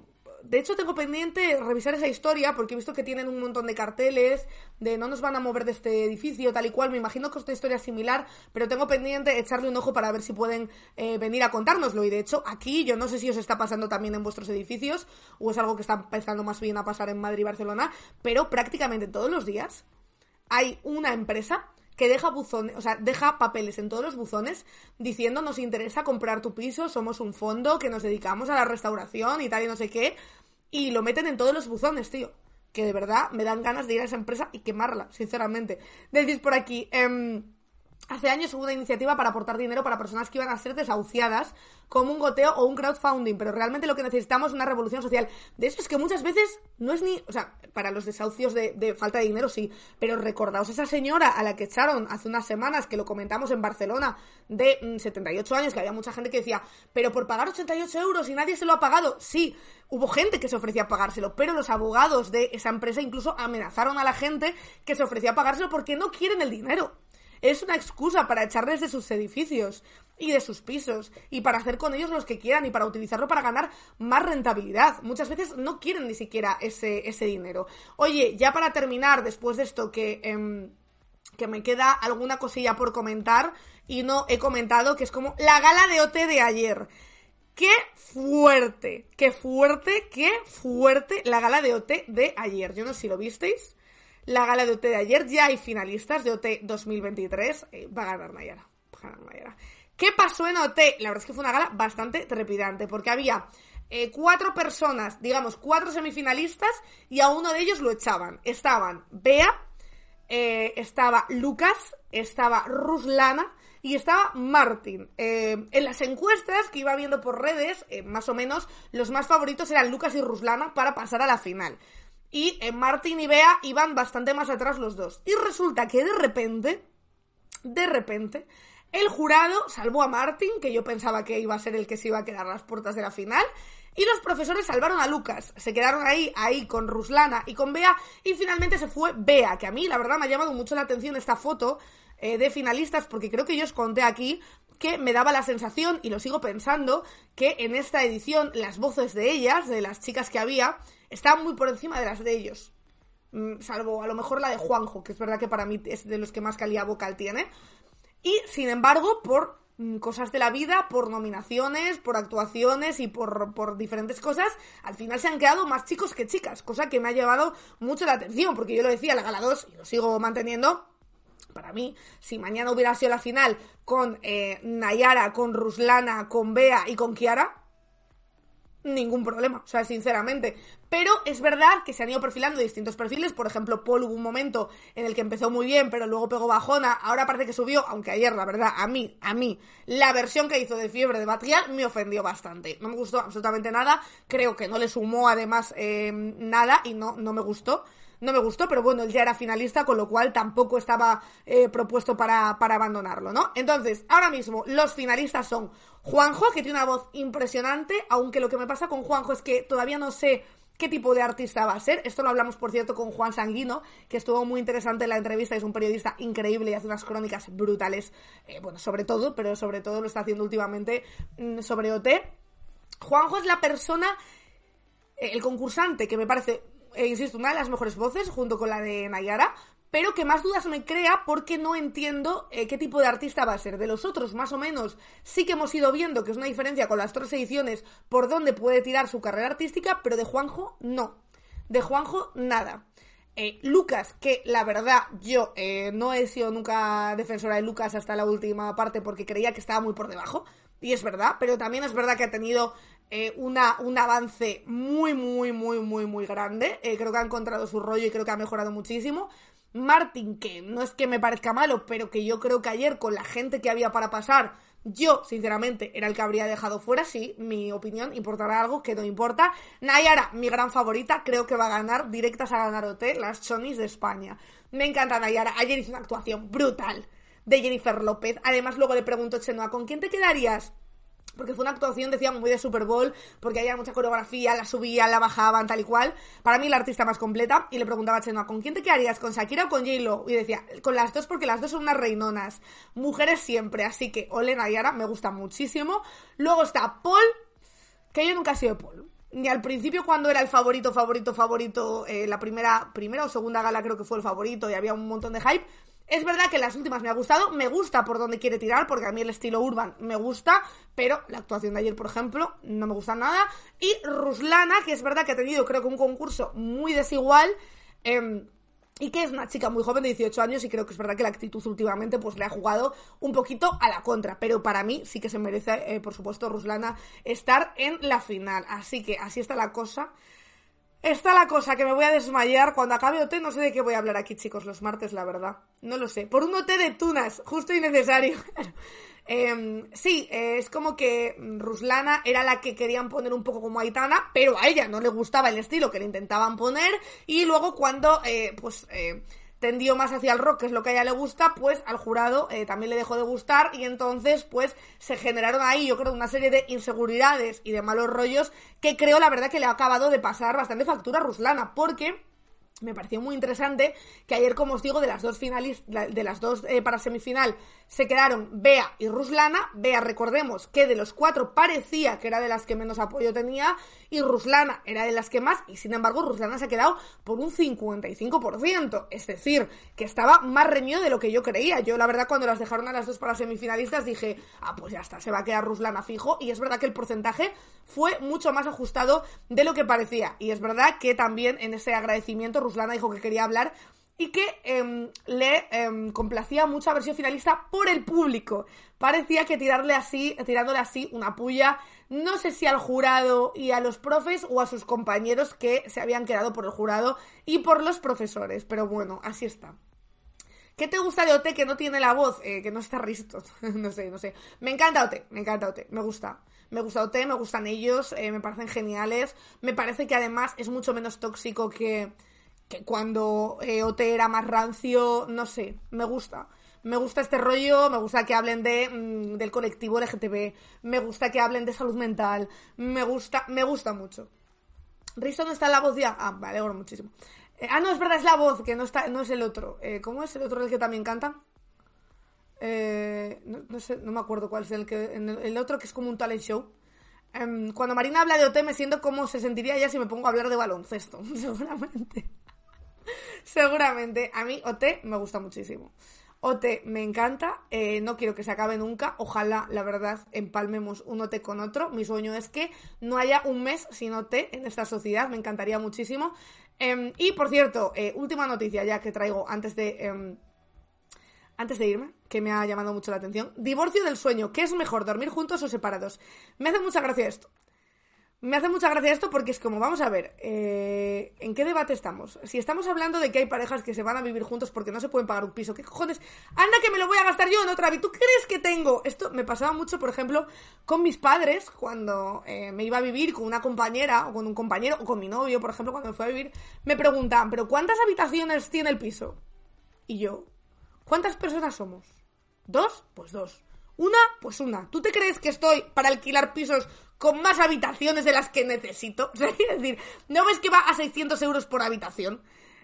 de hecho, tengo pendiente revisar esa historia porque he visto que tienen un montón de carteles de no nos van a mover de este edificio, tal y cual. Me imagino que esta historia es similar, pero tengo pendiente echarle un ojo para ver si pueden eh, venir a contárnoslo. Y de hecho, aquí yo no sé si os está pasando también en vuestros edificios o es algo que está empezando más bien a pasar en Madrid y Barcelona, pero prácticamente todos los días hay una empresa que deja buzones, o sea, deja papeles en todos los buzones diciendo nos interesa comprar tu piso, somos un fondo que nos dedicamos a la restauración y tal y no sé qué, y lo meten en todos los buzones, tío. Que de verdad me dan ganas de ir a esa empresa y quemarla, sinceramente. Decís por aquí, eh, Hace años hubo una iniciativa para aportar dinero para personas que iban a ser desahuciadas, como un goteo o un crowdfunding, pero realmente lo que necesitamos es una revolución social. De eso es que muchas veces no es ni, o sea, para los desahucios de, falta de dinero sí, pero recordaos esa señora a la que echaron hace unas semanas, que lo comentamos en Barcelona, de mm, 78 años, que había mucha gente que decía, pero por pagar 88 euros y nadie se lo ha pagado. Sí, hubo gente que se ofrecía a pagárselo, pero los abogados de esa empresa incluso amenazaron a la gente que se ofrecía a pagárselo porque no quieren el dinero es una excusa para echarles de sus edificios y de sus pisos y para hacer con ellos los que quieran y para utilizarlo para ganar más rentabilidad. Muchas veces no quieren ni siquiera ese, ese dinero. Oye, ya para terminar, después de esto que... em, que me queda alguna cosilla por comentar y no he comentado, que es como la gala de OT de ayer. Qué fuerte, qué fuerte, qué fuerte la gala de OT de ayer. Yo no sé si lo visteis. La gala de OT de ayer, ya hay finalistas de OT 2023. Eh, va a ganar Nayara. Va a ganar. ¿Qué pasó en OT? La verdad es que fue una gala bastante trepidante, porque había eh, cuatro personas, digamos, cuatro semifinalistas, y a uno de ellos lo echaban. Estaban Bea, eh, estaba Lucas, estaba Ruslana y estaba Martin. En las encuestas que iba viendo por redes, más o menos, los más favoritos eran Lucas y Ruslana para pasar a la final. Y eh, Martin y Bea iban bastante más atrás los dos. Y resulta que de repente, de repente, el jurado salvó a Martin, que yo pensaba que iba a ser el que se iba a quedar a las puertas de la final, y los profesores salvaron a Lucas. Se quedaron ahí, ahí con Ruslana y con Bea, y finalmente se fue Bea, que a mí la verdad me ha llamado mucho la atención esta foto eh, de finalistas, porque creo que yo os conté aquí que me daba la sensación, y lo sigo pensando, que en esta edición las voces de ellas, de las chicas que había, estaban muy por encima de las de ellos. Mm, Salvo a lo mejor la de Juanjo, que es verdad que para mí es de los que más calidad vocal tiene. Y sin embargo, por mm, cosas de la vida, por nominaciones, por actuaciones y por, por diferentes cosas, al final se han quedado más chicos que chicas, cosa que me ha llevado mucho la atención, porque yo lo decía, la gala 2, y lo sigo manteniendo, para mí, si mañana hubiera sido la final con eh, Nayara, con Ruslana, con Bea y con Kiara, ningún problema, o sea, sinceramente. Pero es verdad que se han ido perfilando distintos perfiles. Por ejemplo, Paul hubo un momento en el que empezó muy bien, pero luego pegó bajona. Ahora parece que subió, aunque ayer, la verdad, a mí, a mí, la versión que hizo de Fiebre de Batrial me ofendió bastante. No me gustó absolutamente nada. Creo que no le sumó además eh, nada y no, no me gustó no me gustó, pero bueno, él ya era finalista, con lo cual tampoco estaba eh, propuesto para, para abandonarlo, ¿no? Entonces, ahora mismo los finalistas son Juanjo, que tiene una voz impresionante, aunque lo que me pasa con Juanjo es que todavía no sé qué tipo de artista va a ser. Esto lo hablamos, por cierto, con Juan Sanguino, que estuvo muy interesante en la entrevista, es un periodista increíble y hace unas crónicas brutales, eh, bueno, sobre todo, pero sobre todo lo está haciendo últimamente mm, sobre OT. Juanjo es la persona, eh, el concursante, que me parece eh, insisto, una de las mejores voces, junto con la de Nayara, pero que más dudas me crea porque no entiendo eh, qué tipo de artista va a ser. De los otros, más o menos, sí que hemos ido viendo que es una diferencia con las tres ediciones por dónde puede tirar su carrera artística, pero de Juanjo, no. De Juanjo, nada. Eh, Lucas, que la verdad yo eh, no he sido nunca defensora de Lucas hasta la última parte porque creía que estaba muy por debajo, y es verdad, pero también es verdad que ha tenido eh, una, un avance muy, muy, muy, muy, muy grande. Eh, creo que ha encontrado su rollo y creo que ha mejorado muchísimo. Martin, que no es que me parezca malo, pero que yo creo que ayer con la gente que había para pasar, yo, sinceramente, era el que habría dejado fuera, sí, mi opinión importará algo que no importa. Nayara, mi gran favorita, creo que va a ganar, directas a ganar OT, las chonis de España. Me encanta Nayara, ayer hizo una actuación brutal de Jennifer López. Además, luego le preguntó Chenoa, ¿con quién te quedarías? Porque fue una actuación, decía, muy de Super Bowl, porque había mucha coreografía, la subían, la bajaban, tal y cual. Para mí, la artista más completa. Y le preguntaba a Chenoa, ¿con quién te quedarías? ¿Con Shakira o con J-Lo? Y decía, con las dos, porque las dos son unas reinonas. Mujeres siempre. Así que, Ole Nayara, me gusta muchísimo. Luego está Paul, que yo nunca he sido Paul. Ni al principio cuando era el favorito, favorito, favorito, eh, la primera, primera o segunda gala creo que fue el favorito y había un montón de hype. Es verdad que las últimas me ha gustado, me gusta por donde quiere tirar, porque a mí el estilo urban me gusta, pero la actuación de ayer, por ejemplo, no me gusta nada. Y Ruslana, que es verdad que ha tenido, creo que un concurso muy desigual. em, y que es una chica muy joven de 18 años y creo que es verdad que la actitud últimamente pues le ha jugado un poquito a la contra, pero para mí sí que se merece, eh, por supuesto, Ruslana estar en la final. Así que así está la cosa. Está la cosa que me voy a desmayar. Cuando acabe OT no sé de qué voy a hablar aquí, chicos, los martes, la verdad. No lo sé. Por un OT de tunas, justo y necesario. Em, sí, eh, es como que Ruslana era la que querían poner un poco como Aitana, pero a ella no le gustaba el estilo que le intentaban poner. Y luego cuando, eh, pues... Tendió más hacia el rock, que es lo que a ella le gusta, pues al jurado eh, también le dejó de gustar y entonces pues se generaron ahí yo creo una serie de inseguridades y de malos rollos que creo la verdad que le ha acabado de pasar bastante factura a Ruslana, porque me pareció muy interesante que ayer, como os digo, de las dos finalistas, de las dos eh, para semifinal, se quedaron Bea y Ruslana. Bea, recordemos que de los cuatro parecía que era de las que menos apoyo tenía y Ruslana era de las que más, y sin embargo Ruslana se ha quedado por un 55%. Es decir, que estaba más reñido de lo que yo creía. Yo, la verdad, cuando las dejaron a las dos para semifinalistas, dije, ah, pues ya está, se va a quedar Ruslana fijo. Y es verdad que el porcentaje fue mucho más ajustado de lo que parecía. Y es verdad que también en ese agradecimiento Ruslana dijo que quería hablar y que em, le em, complacía mucho haber sido finalista por el público. Parecía que tirarle así, tirándole así una puya, no sé si al jurado y a los profes o a sus compañeros que se habían quedado por el jurado y por los profesores. Pero bueno, así está. ¿Qué te gusta de OT que no tiene la voz? Eh, que no está risto. no sé, no sé. Me encanta OT, me encanta OT, me gusta. Me gusta OT, me gustan ellos, eh, me parecen geniales. Me parece que además es mucho menos tóxico que, que cuando eh, OT era más rancio, no sé, me gusta. Me gusta este rollo, me gusta que hablen de, mm, del colectivo LGTB, me gusta que hablen de salud mental, me gusta, me gusta mucho. ¿Risto no está en la voz ya? Ah, vale, alegro muchísimo. Eh, ah, no, es verdad, es la voz, que no está, no es el otro. Eh, ¿Cómo es el otro el que también canta? Eh, no, no sé, no me acuerdo cuál es el que. el otro que es como un talent show. Em, cuando Marina habla de OT me siento como se sentiría ella si me pongo a hablar de baloncesto, seguramente. Seguramente. A mí OT me gusta muchísimo. OT me encanta, eh, no quiero que se acabe nunca, ojalá, la verdad, empalmemos un OT con otro. Mi sueño es que no haya un mes sin OT en esta sociedad, me encantaría muchísimo. Em, y por cierto, eh, última noticia ya que traigo antes de... em, antes de irme, que me ha llamado mucho la atención. Divorcio del sueño. ¿Qué es mejor, dormir juntos o separados? Me hace mucha gracia esto. Me hace mucha gracia esto porque es como, vamos a ver, eh, ¿en qué debate estamos? Si estamos hablando de que hay parejas que se van a vivir juntos porque no se pueden pagar un piso, ¿qué cojones? Anda que me lo voy a gastar yo en otra vida. ¿Tú crees que tengo? Esto me pasaba mucho, por ejemplo, con mis padres cuando eh, me iba a vivir con una compañera o con un compañero o con mi novio, por ejemplo, cuando me fue a vivir, me preguntaban, ¿pero cuántas habitaciones tiene el piso? Y yo, ¿cuántas personas somos? ¿Dos? Pues dos. Una, pues una. ¿Tú te crees que estoy para alquilar pisos con más habitaciones de las que necesito? Es decir, ¿no ves que va a 600 euros por habitación?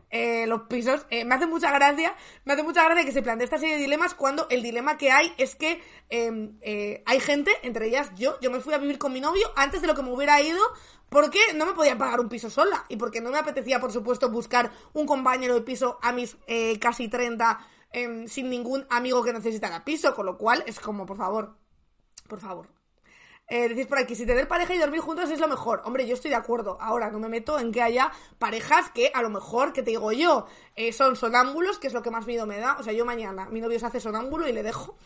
eh, los pisos. Eh, me hace mucha gracia, me hace mucha gracia que se plantee esta serie de dilemas cuando el dilema que hay es que eh, eh, hay gente, entre ellas yo, yo me fui a vivir con mi novio antes de lo que me hubiera ido porque no me podía pagar un piso sola y porque no me apetecía, por supuesto, buscar un compañero de piso a mis eh, casi 30 em, sin ningún amigo que necesitara piso, con lo cual es como, por favor, por favor. Eh, decís por aquí, si tener pareja y dormir juntos es lo mejor. Hombre, yo estoy de acuerdo. Ahora, no me meto en que haya parejas que a lo mejor, que te digo yo, eh, son sonámbulos, que es lo que más miedo me da. O sea, yo mañana, mi novio se hace sonámbulo y le dejo.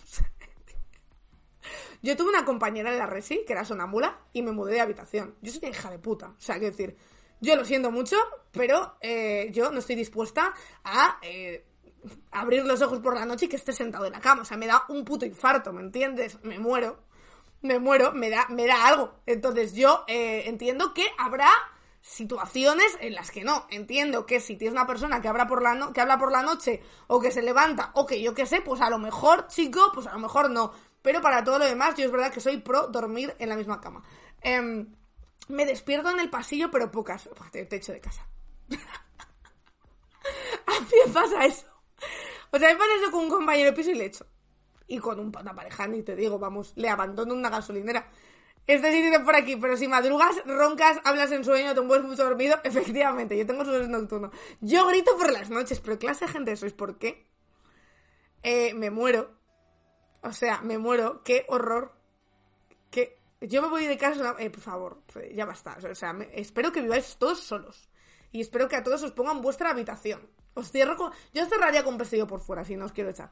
yo tuve una compañera en la Resi que era sonámbula y me mudé de habitación. Yo soy hija de puta. O sea, quiero decir, yo lo siento mucho, pero eh, yo no estoy dispuesta a... abrir los ojos por la noche y que esté sentado en la cama. O sea, me da un puto infarto, ¿me entiendes? Me muero. Me muero, me da, me da algo. Entonces yo eh, entiendo que habrá situaciones en las que no. Entiendo que si tienes una persona que habla por la no- que habla por la noche o que se levanta o que yo qué sé, pues a lo mejor, chico, pues a lo mejor no. Pero para todo lo demás, yo es verdad que soy pro dormir en la misma cama. Em, me despierto en el pasillo, pero pocas. Te- techo de casa. a mí pasa eso. O sea, me pasa eso con un compañero de piso y le. Y con un pata pareja, ni te digo, vamos, le abandono una gasolinera. Estoy diciendo por aquí, pero si madrugas, roncas, hablas en sueño, te mueves mucho dormido, efectivamente, yo tengo sueños nocturnos. Yo grito por las noches, pero ¿qué clase de gente sois? ¿Por qué? Eh, me muero. O sea, me muero. Qué horror. Que yo me voy de casa, eh, por favor, ya basta. O sea, me- espero que viváis todos solos. Y espero que a todos os pongan vuestra habitación. Os cierro con... Yo cerraría con pestillo por fuera, si no os quiero echar.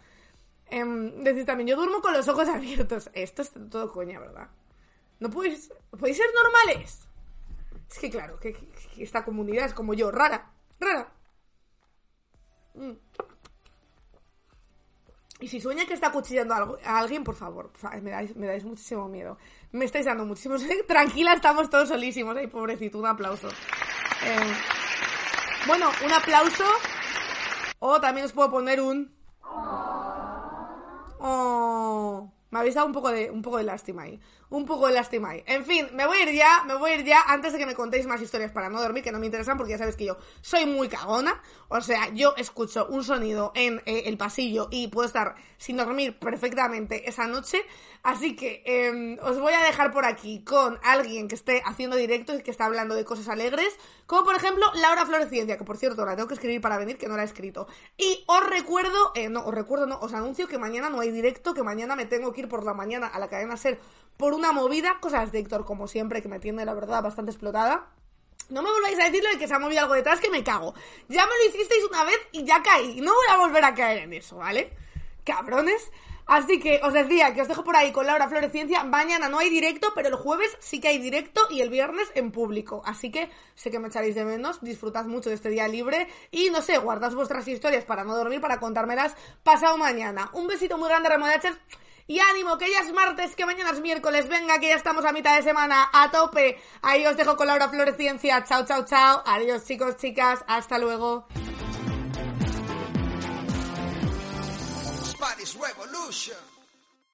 Em, decir también, yo duermo con los ojos abiertos. Esto es todo coña, ¿verdad? No podéis... ¿Podéis ser normales? Es que claro, que, esta comunidad es como yo, rara, rara. Mm. Y si sueña que está acuchillando a, alguien, por favor, me dais, me dais muchísimo miedo. Me estáis dando muchísimo... Tranquila, estamos todos solísimos. Ay, pobrecito, un aplauso. Eh, bueno, un aplauso. O también os puedo poner un... Oh, me habéis dado un poco de un poco de lástima ahí. Un poco de lástima. En fin, me voy a ir ya, me voy a ir ya antes de que me contéis más historias para no dormir, que no me interesan porque ya sabes que yo soy muy cagona. O sea, yo escucho un sonido en eh, el pasillo y puedo estar sin dormir perfectamente esa noche. Así que eh, os voy a dejar por aquí con alguien que esté haciendo directos y que está hablando de cosas alegres, como por ejemplo Laura Floresciencia, que por cierto la tengo que escribir para venir, que no la he escrito. Y os recuerdo, eh, no, os recuerdo, no, os anuncio que mañana no hay directo, que mañana me tengo que ir por la mañana a la cadena Ser por una movida, cosas de Héctor como siempre, que me tiene la verdad bastante explotada. No me volváis a decir lo de que se ha movido algo detrás que me cago. Ya me lo hicisteis una vez y ya caí. No voy a volver a caer en eso, ¿vale? Cabrones. Así que os decía que os dejo por ahí con Laura Floresciencia. Mañana no hay directo, pero el jueves sí que hay directo y el viernes en público. Así que sé que me echaréis de menos. Disfrutad mucho de este día libre. Y no sé, guardad vuestras historias para no dormir, para contármelas pasado mañana. Un besito muy grande, remodachas. Y ánimo, que ya es martes, que mañana es miércoles. Venga, que ya estamos a mitad de semana, a tope. Ahí os dejo con Laura Floresciencia. Chao, chao, chao. Adiós, chicos, chicas. Hasta luego.